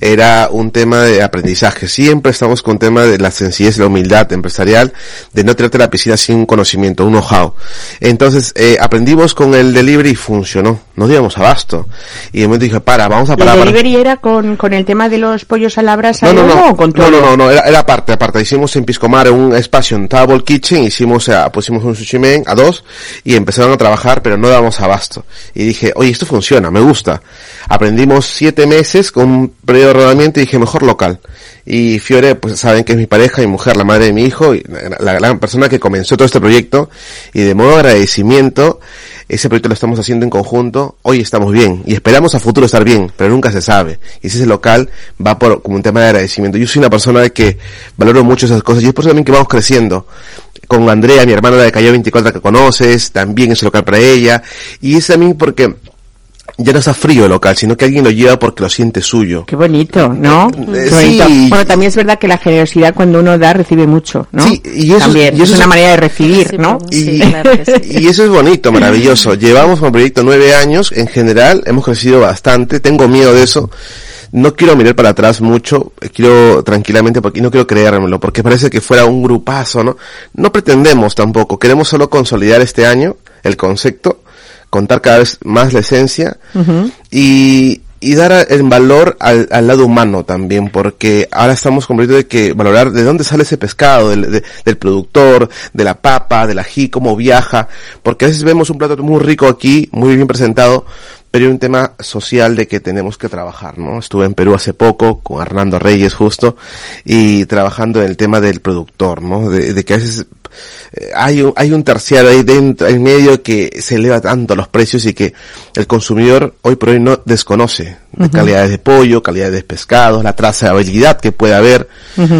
Era un tema de aprendizaje. Siempre estamos con tema de la sencillez la humildad empresarial, de no tirarte la piscina sin un conocimiento, un know-how. Entonces, eh, aprendimos con el delivery y funcionó. Nos díamos abasto. Y de momento dije, para, vamos a ¿El parar. para- delivery era con, con el tema de los pollos a la brasa No, no, no, no, no, no, no, era, era aparte, aparte. Hicimos en Piscomar un espacio en Table Kitchen, hicimos, eh, pusimos un sushi men a dos y empezaron a trabajar, pero no dábamos abasto. Y dije, oye, esto funciona, me gusta. Aprendimos siete meses con un periodo de rodamiento y dije, mejor local. Y Fiore, pues saben que es mi pareja, mi mujer, la madre de mi hijo, y la, la gran persona que comenzó todo este proyecto. Y de modo de agradecimiento, ese proyecto lo estamos haciendo en conjunto. Hoy estamos bien y esperamos a futuro estar bien, pero nunca se sabe. Y si ese local va por como un tema de agradecimiento. Yo soy una persona que valoro mucho esas cosas y es por eso también que vamos creciendo. Con Andrea, mi hermana de Calle 24 que conoces, también es local para ella. Y es también porque ya no está frío el local, sino que alguien lo lleva porque lo siente suyo. Qué bonito, ¿no? Eh, Qué bonito. sí. Bueno, también es verdad que la generosidad cuando uno da recibe mucho, ¿no? Sí, y eso- también y eso es es- una manera de recibir, Sí, ¿no? Y, Sí, claro que sí. y eso es bonito, maravilloso. (laughs) Llevamos con el proyecto nueve años, en general, hemos crecido bastante, tengo miedo de eso. No quiero mirar para atrás mucho, eh, quiero tranquilamente, porque y no quiero creérmelo, porque parece que fuera un grupazo, ¿no? No pretendemos tampoco, queremos solo consolidar este año el concepto, contar cada vez más la esencia y, y dar el valor al, al lado humano también, porque ahora estamos completos de que valorar de dónde sale ese pescado, del, de- del productor, de la papa, del ají, cómo viaja, porque a veces vemos un plato muy rico aquí, muy bien presentado, pero hay un tema social de que tenemos que trabajar, ¿no? Estuve en Perú hace poco con Hernando Reyes justo y trabajando en el tema del productor, ¿no? De, de que a veces eh, hay un, hay un terciario ahí dentro, en medio que se eleva tanto los precios y que el consumidor hoy por hoy no desconoce de calidades de pollo, calidades de pescados, la trazabilidad que puede haber.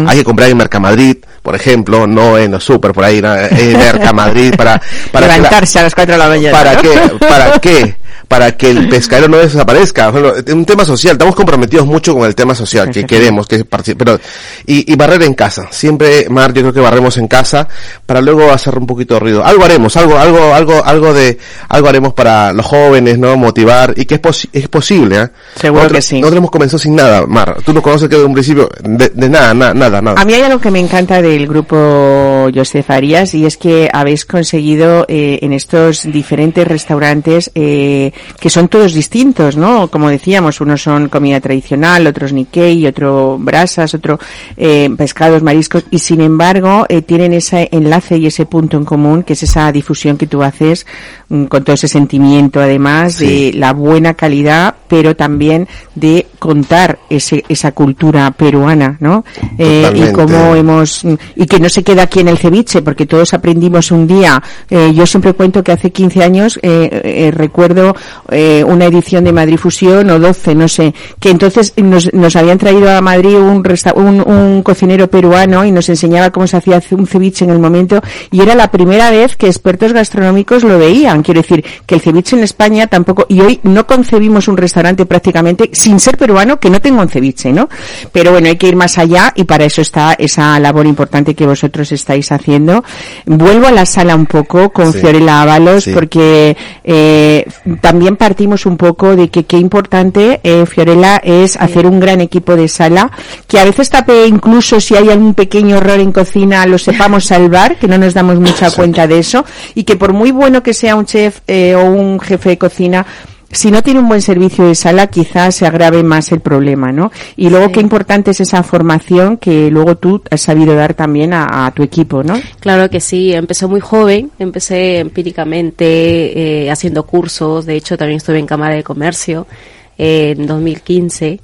Hay que comprar en Mercamadrid, por ejemplo, no en los super por ahí, ¿no? en Mercamadrid para, para que la- Levantarse a las 4 de la mañana. ¿Para ¿no? qué? ¿Para qué? Para que el (laughs) pescadero no desaparezca. Bueno, un tema social. Estamos comprometidos mucho con el tema social que (laughs) queremos que pero y, y barrer en casa. Siempre, Mar, yo creo que barremos en casa para luego hacer un poquito de ruido. Algo haremos, algo, algo, algo, algo de, algo haremos para los jóvenes, ¿no? Motivar y que es, posi- es posible, ¿eh? Seguro Nosotros- que sí. Nosotros hemos comenzado sin nada, Mar. Tú nos conoces que de un principio de, de nada, nada, nada, nada. A mí hay algo que me encanta del grupo Josef Arias y es que habéis conseguido eh, en estos diferentes restaurantes eh, que son todos distintos, ¿no? Como decíamos, unos son comida tradicional, otros Nikkei, otro brasas, otro eh, pescados, mariscos y sin embargo eh, tienen ese enlace y ese punto en común que es esa difusión que tú haces mm, con todo ese sentimiento además Sí. de la buena calidad pero también de contar ese, esa cultura peruana, ¿no? Eh, y cómo hemos, y que no se queda aquí en el ceviche, porque todos aprendimos un día, eh, yo siempre cuento que hace 15 años, eh, eh, recuerdo eh, una edición de Madrid Fusión o 12, no sé, que entonces nos, nos habían traído a Madrid un, resta- un, un cocinero peruano y nos enseñaba cómo se hacía un ceviche en el momento y era la primera vez que expertos gastronómicos lo veían. Quiero decir que el ceviche en España tampoco, y hoy no concebimos un restaurante prácticamente sin ser peruano que no tenga un ceviche, ¿no? Pero bueno, hay que ir más allá y para eso está esa labor importante que vosotros estáis haciendo. Vuelvo a la sala un poco con Sí. Fiorella Ábalos Sí. porque eh, también partimos un poco de que qué importante, eh, Fiorella, es hacer un gran equipo de sala, que a veces tape incluso si hay algún pequeño error en cocina, lo sepamos salvar, que no nos damos mucha cuenta de eso, y que por muy bueno que sea un chef eh, o un jefe de cocina, si no tiene un buen servicio de sala, quizás se agrave más el problema, ¿no? Y luego Sí. qué importante es esa formación que luego tú has sabido dar también a, a tu equipo, ¿no? Claro que sí, empecé muy joven, empecé empíricamente eh, haciendo cursos, de hecho también estuve en Cámara de Comercio eh, en 2015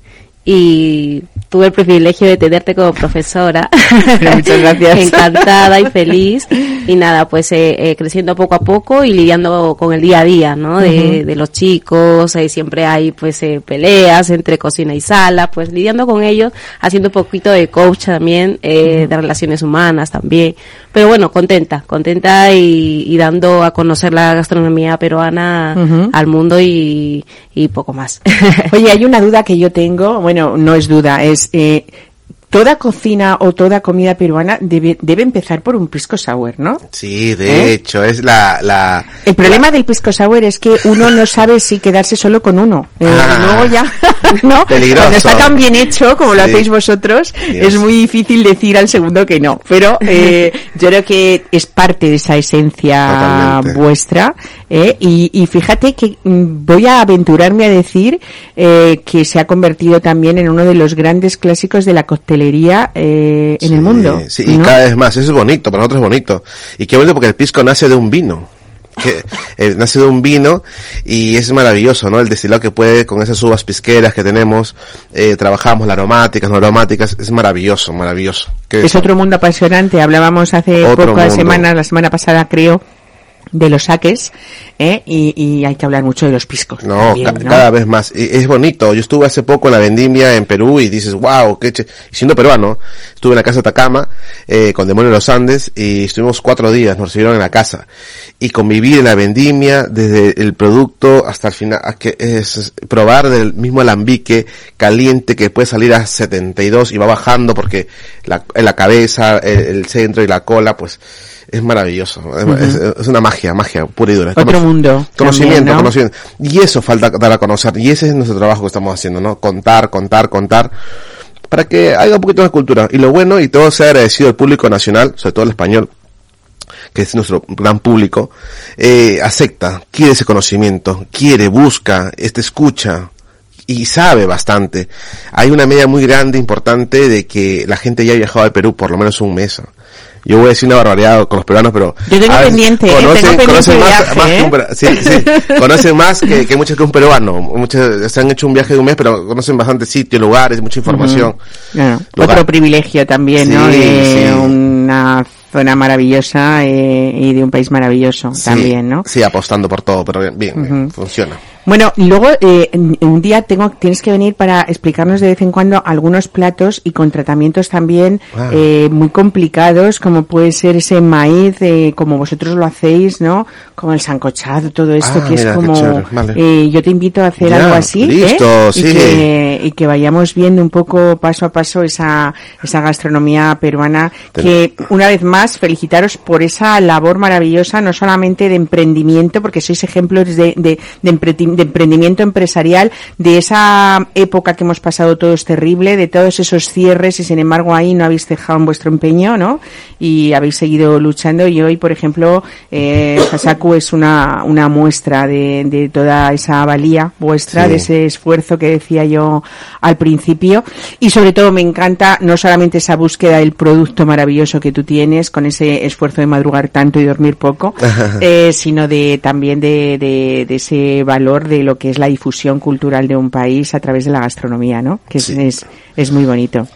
y tuve el privilegio de tenerte como profesora. (laughs) Muchas gracias. (laughs) Encantada y feliz. Y nada, pues eh, eh, creciendo poco a poco y lidiando con el día a día, ¿no? De, de los chicos, eh, siempre hay pues eh, peleas entre cocina y sala, pues lidiando con ellos, haciendo un poquito de coach también, eh, de relaciones humanas también. Pero bueno, contenta, contenta y, y dando a conocer la gastronomía peruana al mundo y, y poco más. (laughs) Oye, hay una duda que yo tengo, bueno, no es duda, es eh, toda cocina o toda comida peruana debe, debe empezar por un pisco sour, ¿no? Sí, de ¿Eh? hecho, es la, la, El problema del pisco sour es que uno no sabe si quedarse solo con uno. Eh, Ah. luego ya, (laughs) ¿no? Peligroso. Cuando está tan bien hecho como lo hacéis vosotros, Dios. es muy difícil decir al segundo que no. Pero (laughs) eh, yo creo que es parte de esa esencia Totalmente. vuestra. ¿eh? Y, y fíjate que mm, voy a aventurarme a decir que se ha convertido también en uno de los grandes clásicos de la coctelería eh, en Sí, el mundo. Sí, y ¿no? cada vez más, eso es bonito, para nosotros es bonito. Y qué bonito porque el pisco nace de un vino. Que, (laughs) eh, nace de un vino y es maravilloso, ¿no? El destilado que puede con esas uvas pisqueras que tenemos, eh, trabajamos las aromáticas, no aromáticas, es maravilloso, maravilloso. Que Es otro mundo apasionante. Hablábamos hace Otro pocas mundo. semanas, la semana pasada creo, de los saques, ¿eh? y, y hay que hablar mucho de los piscos. No, también, ca- ¿no? cada vez más. Y es bonito. Yo estuve hace poco en la vendimia en Perú y dices, wow, qué ch-". Y siendo peruano, estuve en la casa de Atacama, eh, con Demonio de los Andes, y estuvimos cuatro días, nos recibieron en la casa. Y convivir en la vendimia, desde el producto hasta el final, que es probar del mismo alambique caliente que puede salir a 72 y va bajando porque la, en la cabeza, el, el centro y la cola, pues, es maravilloso. Es- es, es una magia, magia pura y dura. Otro mundo Conocimiento, también, ¿no? conocimiento. Y eso falta dar a conocer. Y ese es nuestro trabajo que estamos haciendo, ¿no? Contar, contar, contar. Para que haya un poquito de cultura. Y lo bueno, y todo sea agradecido al público nacional, sobre todo el español, que es nuestro gran público, eh, acepta, quiere ese conocimiento, quiere, busca, este escucha y sabe bastante. Hay una media muy grande, importante, de que la gente ya ha viajado al Perú por lo menos un mes. Yo voy a decir una barbaridad con los peruanos, pero... Yo tengo veces pendiente, ¿eh? conocen- Tengo pendiente conocen más, viaje, más que ¿eh? un peru- sí, sí. (laughs) conocen más que, que muchos que un peruano. Muchos se han hecho un viaje de un mes, pero conocen bastante sitios, lugares, mucha información. Claro, Lugar. Otro privilegio también, ¿no? Sí, De sí. una zona maravillosa eh, y de un país maravilloso también, ¿no? Sí, apostando por todo, pero bien, bien, bien, funciona. Bueno, y luego eh, un día tengo, tienes que venir para explicarnos de vez en cuando algunos platos y con tratamientos también Ah. eh, muy complicados, como puede ser ese maíz, eh, como vosotros lo hacéis, ¿no? Como el sancochado, todo esto Ah, que mira, es como... vale. eh, yo te invito a hacer Ya, algo así, ¿eh? listo, y que, y que vayamos viendo un poco paso a paso esa, esa gastronomía peruana, que una vez más felicitaros por esa labor maravillosa, no solamente de emprendimiento, porque sois ejemplos de, de, de, empreti- de emprendimiento empresarial, de esa época que hemos pasado todos terrible, de todos esos cierres y sin embargo ahí no habéis dejado en vuestro empeño, ¿no? Y habéis seguido luchando y hoy, por ejemplo, eh, Hasaku es una, una muestra de, de toda esa valía vuestra, Sí. de ese esfuerzo que decía yo al principio y sobre todo me encanta no solamente esa búsqueda del producto maravilloso que tú tienes con ese esfuerzo de madrugar tanto y dormir poco, (laughs) eh, sino de también de, de, de ese valor de lo que es la difusión cultural de un país a través de la gastronomía, ¿no? Que es, Sí. es, es muy bonito.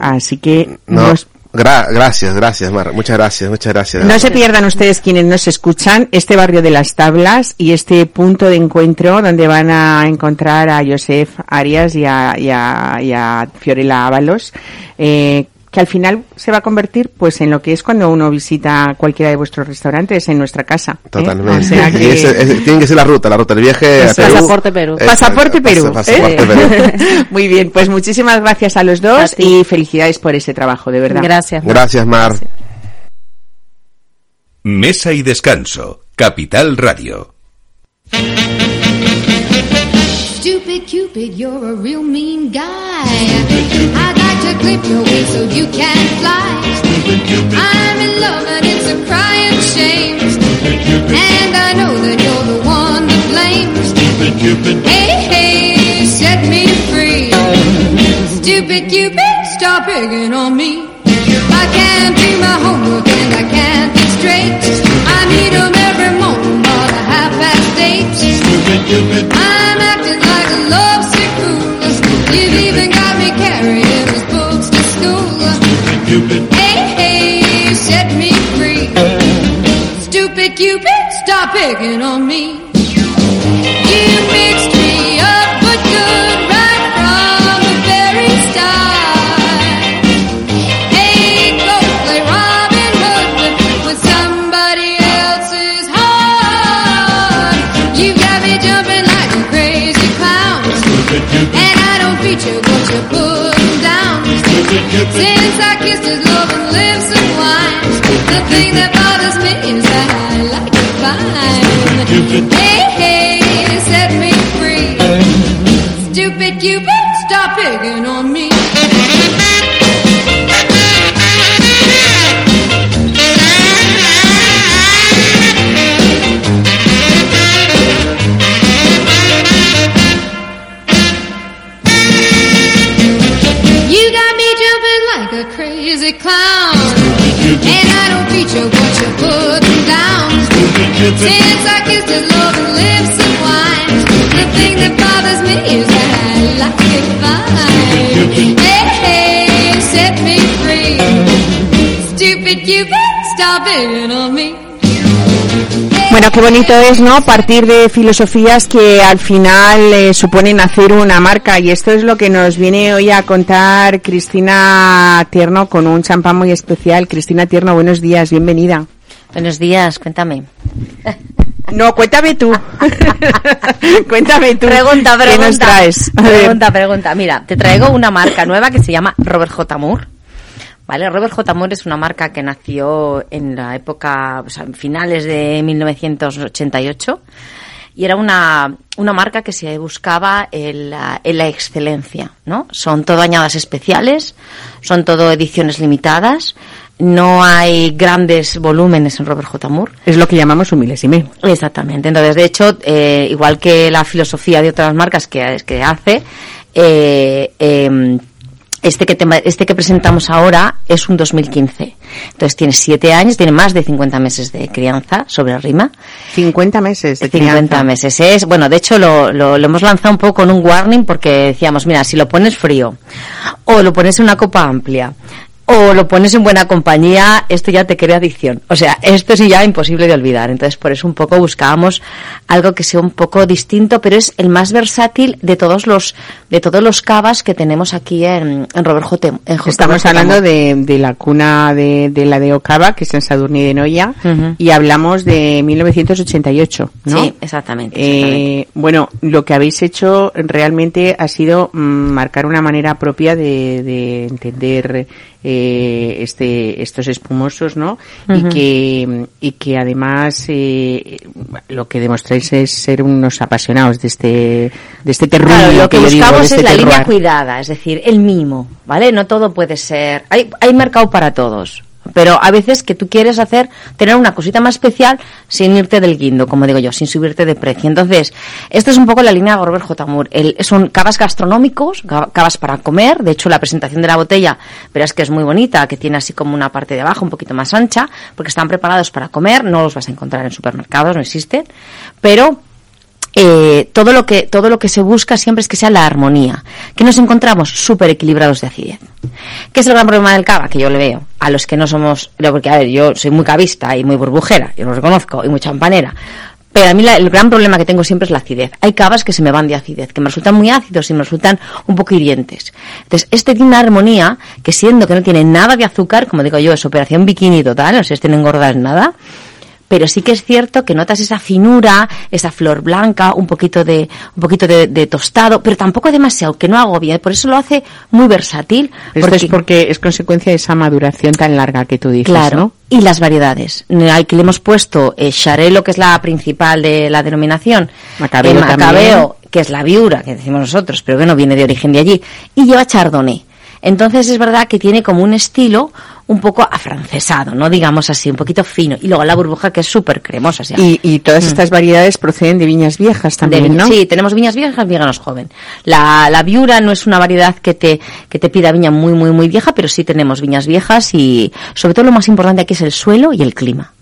Así que No, nos- gra- gracias, gracias, Mar. Muchas gracias, muchas gracias. no se pierdan ustedes quienes nos escuchan este barrio de las tablas y este punto de encuentro donde van a encontrar a Josef Arias y a, y a, y a Fiorella Ábalos, eh, que al final se va a convertir pues en lo que es cuando uno visita cualquiera de vuestros restaurantes en nuestra casa. ¿eh? Totalmente. O sea (laughs) Y que- ese- ese- tiene que ser la ruta, la ruta del viaje a Perú. pasaporte Perú. Eh, Pasaporte Perú. pas- pasaporte ¿eh? Perú. Muy bien, pues muchísimas gracias a los dos A y felicidades por ese trabajo, de verdad. Gracias. Mar. Gracias, Mar. Mesa y descanso. Capital Radio. Stupid Cupid, you're a real mean guy. I'd like to clip your wings so you can fly. I'm in love and it's a crying shame. And I know that you're the one to blame. Hey, hey, set me free. Stupid Cupid, stop picking on me. I can't do my homework and I can't get straight. I need every morning by the half past eight. I'm acting Hey, hey, set me free. Stupid Cupid, stop picking on me. You mixed me up but good right from the very start. Hey, go play Robin Hood with somebody else's heart. You got me jumping like a crazy clown. And I don't what you put down. Since I kissed his love and lips and wine, the thing that bothers me is that I like it fine. Hey, hey, set me free. Stupid Cupid, stop picking on me. His love and lips and wine, the thing that bothers me is that I like it fine. Hey, hey, set me free. Stupid Cupid, stop it on me. Bueno, qué bonito es, ¿no? Partir de filosofías que al final eh, suponen hacer una marca y esto es lo que nos viene hoy a contar Cristina Tierno con un champán muy especial. Cristina Tierno, buenos días, bienvenida. Buenos días, cuéntame. No, cuéntame tú. (laughs) cuéntame tú. Pregunta, ¿Qué pregunta. nos traes? A ver. Pregunta, pregunta. Mira, te traigo una marca nueva que se llama Robert J. Moore. ¿Vale? Robert J. Moore es una marca que nació en la época, o sea, en finales de 1988 y era una, una marca que se buscaba en la, en la excelencia, ¿no? Son todo añadas especiales, son todo ediciones limitadas, no hay grandes volúmenes en Robert J. Moore. Es lo que llamamos un milésime. Exactamente. Entonces, de hecho, eh, igual que la filosofía de otras marcas que, que hace, eh, eh, este que, te- este que presentamos ahora es un 2015. Entonces tiene siete años, tiene más de 50 meses de crianza sobre rima. 50 meses de 50 crianza. meses. Es, bueno, de hecho lo, lo, lo hemos lanzado un poco con un warning porque decíamos, mira, si lo pones frío o lo pones en una copa amplia o lo pones en buena compañía, esto ya te crea adicción. O sea, esto sí ya imposible de olvidar. Entonces, por eso un poco buscábamos algo que sea un poco distinto, pero es el más versátil de todos los de todos los cavas que tenemos aquí en, en Robert J. en J- Estamos hablando de, de la cuna de, de la de Ocava, que es en Sadurní de Noya, y hablamos de 1988, ¿no? Sí, exactamente. exactamente. Eh, bueno, lo que habéis hecho realmente ha sido mm, marcar una manera propia de, de entender eh, este, estos espumosos, ¿no? Y que y que además eh, lo que demostráis es ser unos apasionados de este de este terruño Claro, lo que, digo, buscamos este es la línea cuidada, es decir, el mimo, ¿vale? No todo puede ser. Hay, hay mercado para todos. Pero a veces que tú quieres hacer, tener una cosita más especial sin irte del guindo, como digo yo, sin subirte de precio. Entonces, esto es un poco la línea de Robert J. Moore. El- son cavas gastronómicos, ca- cavas para comer. De hecho, la presentación de la botella, verás que es muy bonita, que tiene así como una parte de abajo un poquito más ancha, porque están preparados para comer. No los vas a encontrar en supermercados, no existen. Pero eh, todo lo que todo lo que se busca siempre es que sea la armonía, que nos encontramos súper equilibrados de acidez. ¿Qué es el gran problema del cava? Que yo le veo a los que no somos, porque a ver, yo soy muy cavista y muy burbujera, yo lo reconozco, y muy champanera. Pero a mí el gran problema que tengo siempre es la acidez. Hay cavas que se me van de acidez, que me resultan muy ácidos y me resultan un poco hirientes. Entonces, este tiene una armonía que siendo que no tiene nada de azúcar, como digo yo, es operación bikini total, o sea, este no engordas nada, pero sí que es cierto que notas esa finura, esa flor blanca, un poquito de, un poquito de, de tostado, pero tampoco demasiado, que no agobia, por eso lo hace muy versátil. Esto es porque es consecuencia de esa maduración tan larga que tú dices, Claro. ¿no? Y las variedades. Aquí le hemos puesto eh, Xarelo, que es la principal de la denominación. Macabeo eh. Macabeo, que es la viura, que decimos nosotros, pero que no viene de origen de allí. Y lleva Chardonnay. Entonces es verdad que tiene como un estilo un poco afrancesado, ¿no? Digamos así, un poquito fino. Y luego la burbuja que es súper cremosa. o sea, Y, y todas estas variedades proceden de viñas viejas también, Mm. de- ¿no? Sí, tenemos viñas viejas, viñas joven. La, la viura no es una variedad que te, que te pida viña muy, muy, muy vieja, pero sí tenemos viñas viejas y sobre todo lo más importante aquí es el suelo y el clima.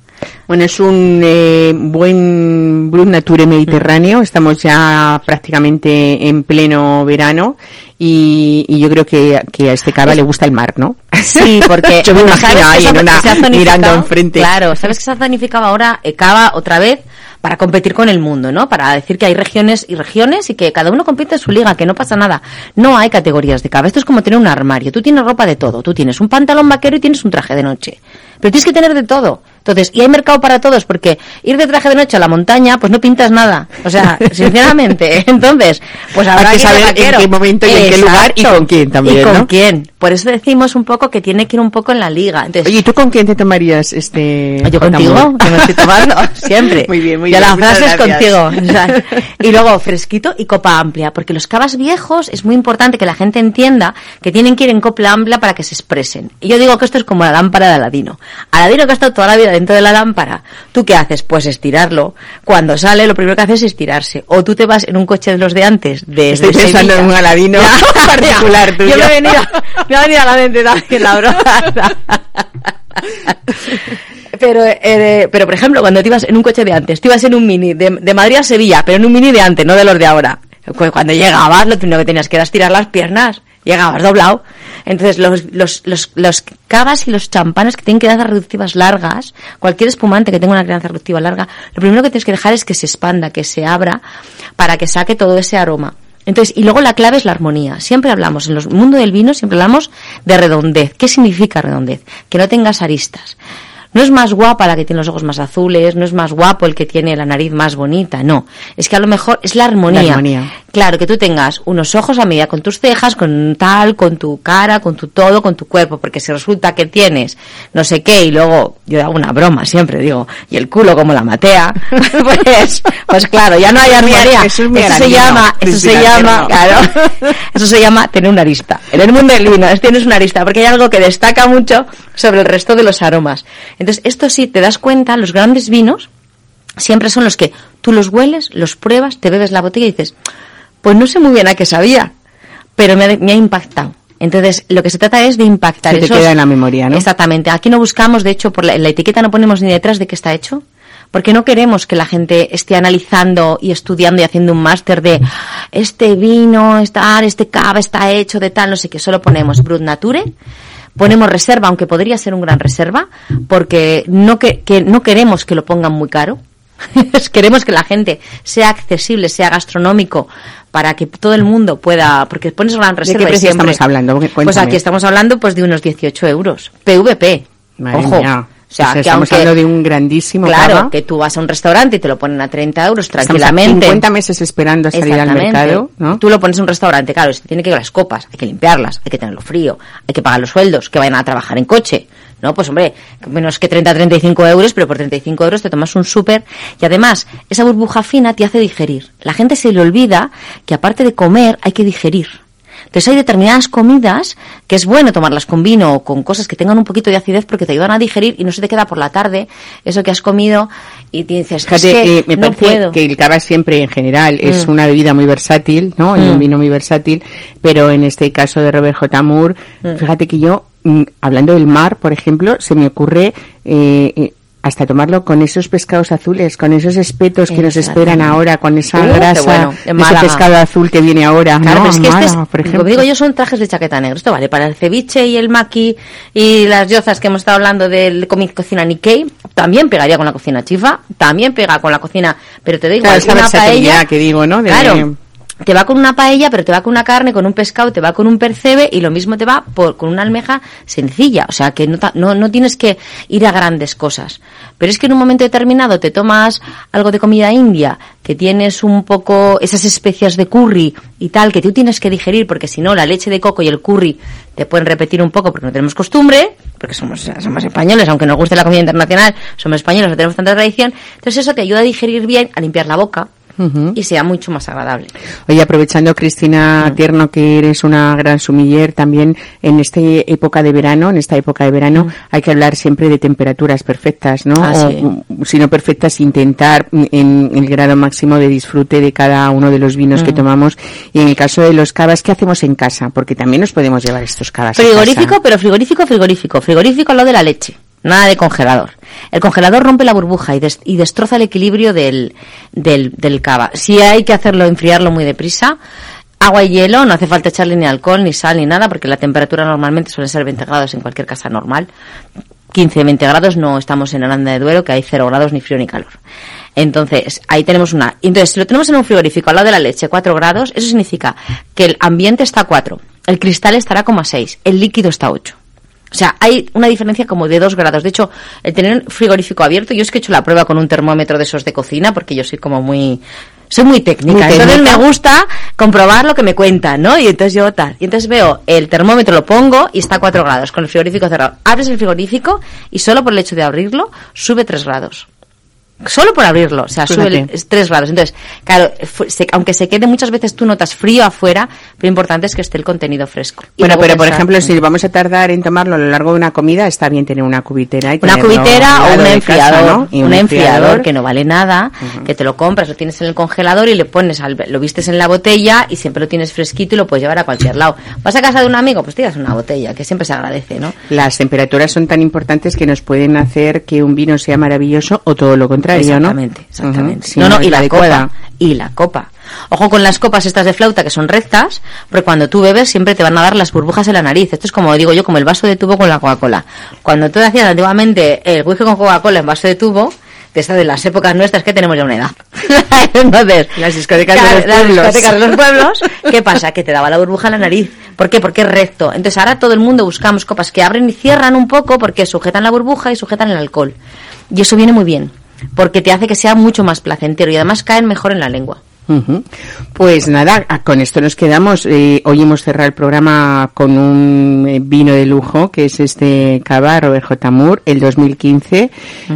Bueno, es un eh, buen Brut Nature mediterráneo. Estamos ya prácticamente en pleno verano y, y yo creo que, que a este cava le gusta el mar, ¿no? Sí, porque (laughs) yo me imagino ¿sabes ahí en una, mirando enfrente. Claro, ¿sabes que se ha zonificado ahora eh, Cava otra vez para competir con el mundo, ¿no? Para decir que hay regiones y regiones y que cada uno compite en su liga, que no pasa nada. No hay categorías de Cava. Esto es como tener un armario. Tú tienes ropa de todo. Tú tienes un pantalón vaquero y tienes un traje de noche. Pero tienes que tener de todo. Entonces, y hay mercado para todos, porque ir de traje de noche a la montaña, pues no pintas nada. O sea, (laughs) sinceramente. Entonces, pues habrá Hay que saber en qué momento y en qué lugar y con quién también, Y con ¿no? quién. Por eso decimos un poco que tiene que ir un poco en la liga. Entonces, Oye, ¿y tú con quién te tomarías este yo contigo, que me estoy tomando (laughs) siempre. Muy bien, muy bien, la muchas frase es gracias. contigo. (laughs) o sea, y luego fresquito y copa amplia, porque los cavas viejos es muy importante que la gente entienda que tienen que ir en copa amplia para que se expresen. Y yo digo que esto es como la lámpara de Aladino. Aladino que ha estado toda la vida dentro de la lámpara, ¿tú qué haces? Pues estirarlo. Cuando sale, lo primero que hace es estirarse. O tú te vas en un coche de los de antes, desde Estoy pensando Sevilla. en un Aladino (laughs) Ya, (laughs) particular tuyo. Yo me he venido, me ha venido a la mente también la broma. (laughs) Pero, eh, pero por ejemplo, cuando te ibas en un coche de antes, te ibas en un mini de, de Madrid a Sevilla, pero en un mini de antes, no de los de ahora. Cu- Cuando llegabas, lo único que tenías que era estirar las piernas. Llegabas doblado. Entonces, los, los, los, los cavas y los champanes que tienen crianzas reductivas largas, cualquier espumante que tenga una crianza reductiva larga, lo primero que tienes que dejar es que se expanda, que se abra, para que saque todo ese aroma. Entonces, y luego la clave es la armonía. Siempre hablamos, en el mundo del vino, siempre hablamos de redondez. ¿Qué significa redondez? Que no tengas aristas. No es más guapa la que tiene los ojos más azules, no es más guapo el que tiene la nariz más bonita, no. Es que a lo mejor es la armonía. La armonía. Claro, que tú tengas unos ojos a medida con tus cejas, con tal, con tu cara, con tu todo, con tu cuerpo, porque si resulta que tienes no sé qué y luego yo hago una broma siempre, digo, y el culo como la matea, (laughs) pues, pues claro, ya no hay Eso armonía. eso es muy se llama, eso se llama, claro, (laughs) eso se llama tener una arista. En el mundo del vino es- tienes una arista, porque hay algo que destaca mucho sobre el resto de los aromas. Entonces, esto sí, te das cuenta, los grandes vinos siempre son los que tú los hueles, los pruebas, te bebes la botella y dices, pues no sé muy bien a qué sabía, pero me ha, me ha impactado. Entonces, lo que se trata es de impactar. Se te esos- queda en la memoria, ¿no? Exactamente. Aquí no buscamos, de hecho, por la, en la etiqueta no ponemos ni detrás de qué está hecho. Porque no queremos que la gente esté analizando y estudiando y haciendo un máster de este vino, está, este cava está hecho de tal, no sé qué. Solo ponemos Brut Nature, ponemos reserva, aunque podría ser un gran reserva, porque no, que, que no queremos que lo pongan muy caro. (laughs) queremos que la gente sea accesible, sea gastronómico, para que todo el mundo pueda, porque pones gran qué reserva. y precio siempre- estamos hablando? Pues Cuéntame. aquí estamos hablando pues de unos 18 euros. PVP. Madre Ojo. mía. O sea, O sea, que estamos aunque- hablando de un grandísimo Claro, cava. que tú vas a un restaurante y te lo ponen a 30 euros a tranquilamente. 50 meses esperando a salir al mercado, ¿no? Tú lo pones en un restaurante, claro, se tiene que ir las copas, hay que limpiarlas, hay que tenerlo frío, hay que pagar los sueldos, que vayan a trabajar en coche. No, pues hombre, menos que 30 35 euros, pero por 35 euros te tomas un súper y además esa burbuja fina te hace digerir. La gente se le olvida que aparte de comer hay que digerir. Entonces hay determinadas comidas que es bueno tomarlas con vino o con cosas que tengan un poquito de acidez porque te ayudan a digerir y no se te queda por la tarde eso que has comido y te dices, Fíjate, es que eh, me no parece puedo. que el cava siempre en general es Mm. una bebida muy versátil, ¿no? Y Mm. un vino muy versátil, pero en este caso de Robert J. Moore, Mm. fíjate que yo, hablando del mar, por ejemplo, se me ocurre eh, eh, hasta tomarlo con esos pescados azules, con esos espetos que nos esperan ahora, con esa Uh, grasa bueno. Ese pescado azul que viene ahora. Claro, ¿no? pero es que este es, por como ejemplo. digo yo, son trajes de chaqueta negro. Esto vale para el ceviche y el maqui y las yozas que hemos estado hablando del comi- cocina Nikkei. También pegaría con la cocina chifa, también pega con la cocina, pero te igual, Claro, esa una versatilidad paella. que digo, ¿no? De- Claro. Te va con una paella, pero te va con una carne, con un pescado, te va con un percebe y lo mismo te va por, con una almeja sencilla. O sea, que no, no, no tienes que ir a grandes cosas. Pero es que en un momento determinado te tomas algo de comida india, que tienes un poco esas especias de curry y tal, que tú tienes que digerir, porque si no, la leche de coco y el curry te pueden repetir un poco porque no tenemos costumbre, porque somos, somos españoles, aunque nos guste la comida internacional, somos españoles, no tenemos tanta tradición. Entonces eso te ayuda a digerir bien, a limpiar la boca Y sea mucho más agradable. Oye, aprovechando. Cristina Tierno, que eres una gran sumiller, también en esta época de verano, en esta época de verano, hay que hablar siempre de temperaturas perfectas, ¿no? Ah, o, sí. mm, si no perfectas, intentar mm, en el grado máximo de disfrute de cada uno de los vinos que tomamos. Y en el caso de los cavas, ¿qué hacemos en casa? Porque también nos podemos llevar estos cavas. Frigorífico, pero frigorífico, frigorífico. Frigorífico lo de la leche. Nada de congelador. El congelador rompe la burbuja y, des- y destroza el equilibrio del, del, cava. Si hay que hacerlo, enfriarlo muy deprisa, agua y hielo, no hace falta echarle ni alcohol, ni sal, ni nada, porque la temperatura normalmente suele ser 20 grados en cualquier casa normal. 15, 20 grados, no estamos en Aranda de Duero, que hay 0 grados ni frío ni calor. Entonces, ahí tenemos una. Entonces, si lo tenemos en un frigorífico al lado de la leche, 4 grados, eso significa que el ambiente está a 4, el cristal estará como a 6, el líquido está a 8. O sea, hay una diferencia como de 2 grados. De hecho, el tener un frigorífico abierto, yo es que he hecho la prueba con un termómetro de esos de cocina, porque yo soy como muy. Soy muy técnica. Muy entonces técnica. me gusta comprobar lo que me cuentan, ¿no? Y entonces yo tal. Y entonces veo el termómetro, lo pongo y está a 4 grados, con el frigorífico cerrado. Abres el frigorífico y solo por el hecho de abrirlo, sube 3 grados. Solo por abrirlo, o sea, sube Fíjate. el- 3 grados. Entonces, claro, se- aunque se quede muchas veces tú notas frío afuera, lo importante es que esté el contenido fresco. Y Bueno, pero por pensar- ejemplo, si vamos a tardar en tomarlo a lo largo de una comida, está bien tener una cubitera. Y Una cubitera o un enfriador, casa, ¿no? Y un, enfriador que no vale nada, que te lo compras, lo tienes en el congelador y le pones, al, lo vistes en la botella y siempre lo tienes fresquito y lo puedes llevar a cualquier lado. ¿Vas a casa de un amigo? Pues tiras una botella, que siempre se agradece, ¿no? Las temperaturas son tan importantes que nos pueden hacer que un vino sea maravilloso o todo lo contrario, ¿no? Exactamente, exactamente. Ujú, si no, no, y la adecuada. copa. Y la copa. Ojo con las copas estas de flauta que son rectas, porque cuando tú bebes siempre te van a dar las burbujas en la nariz. Esto es como digo yo, como el vaso de tubo con la Coca-Cola. Cuando tú hacías antiguamente el whisky con Coca-Cola en vaso de tubo, de estas de las épocas nuestras que tenemos ya una edad. (laughs) Entonces, Las discotecas de los las pueblos. discotecas de los pueblos, ¿qué pasa? Que te daba la burbuja en la nariz. ¿Por qué? Porque es recto. Entonces ahora todo el mundo buscamos copas que abren y cierran un poco porque sujetan la burbuja y sujetan el alcohol. Y eso viene muy bien, porque te hace que sea mucho más placentero y además caen mejor en la lengua. Pues nada, a- con esto nos quedamos. Eh, hoy hemos cerrado el programa con un eh, vino de lujo, que es este Cava Robert J. Moore, el 2015.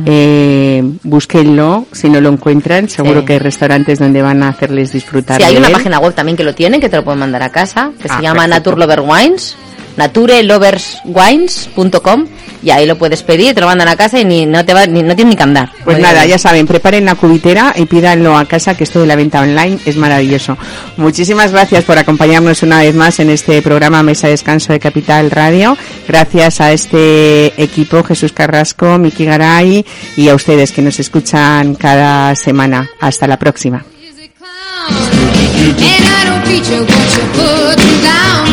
Eh, búsquenlo, si no lo encuentran, seguro Sí. que hay restaurantes donde van a hacerles disfrutar. Sí, hay de una él. página web también que lo tiene, que te lo pueden mandar a casa, que Ah, se llama perfecto. Nature Lover Wines, natureloverswines.com y ahí lo puedes pedir, te lo mandan a casa y ni no te va, ni, no tienes ni que andar. Pues nada, ya saben, preparen la cubitera y pídanlo a casa, que esto de la venta online es maravilloso. Muchísimas gracias por acompañarnos una vez más en este programa Mesa de Descanso de Capital Radio. Gracias a este equipo, Jesús Carrasco, Miki Garay y a ustedes que nos escuchan cada semana. Hasta la próxima. And down.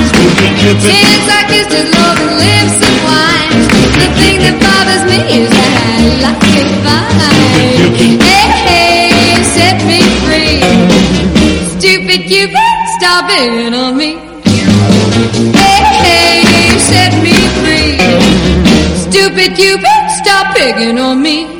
Since I kissed his loving lips and wine, the thing that bothers me is that I like it fine. Hey, hey, set me free. Stupid Cupid, stop it on me. Hey, hey, set me free. Stupid Cupid, stop picking on me.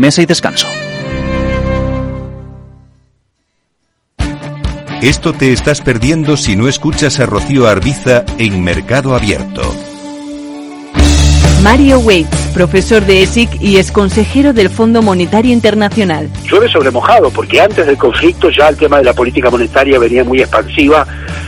Mesa y Descanso. Esto te estás perdiendo si no escuchas a Rocío Arbiza en Mercado Abierto. Mario Waits, profesor de ESIC y ex consejero del Fondo Monetario Internacional. Llueve sobre mojado, porque antes del conflicto ya el tema de la política monetaria venía muy expansiva,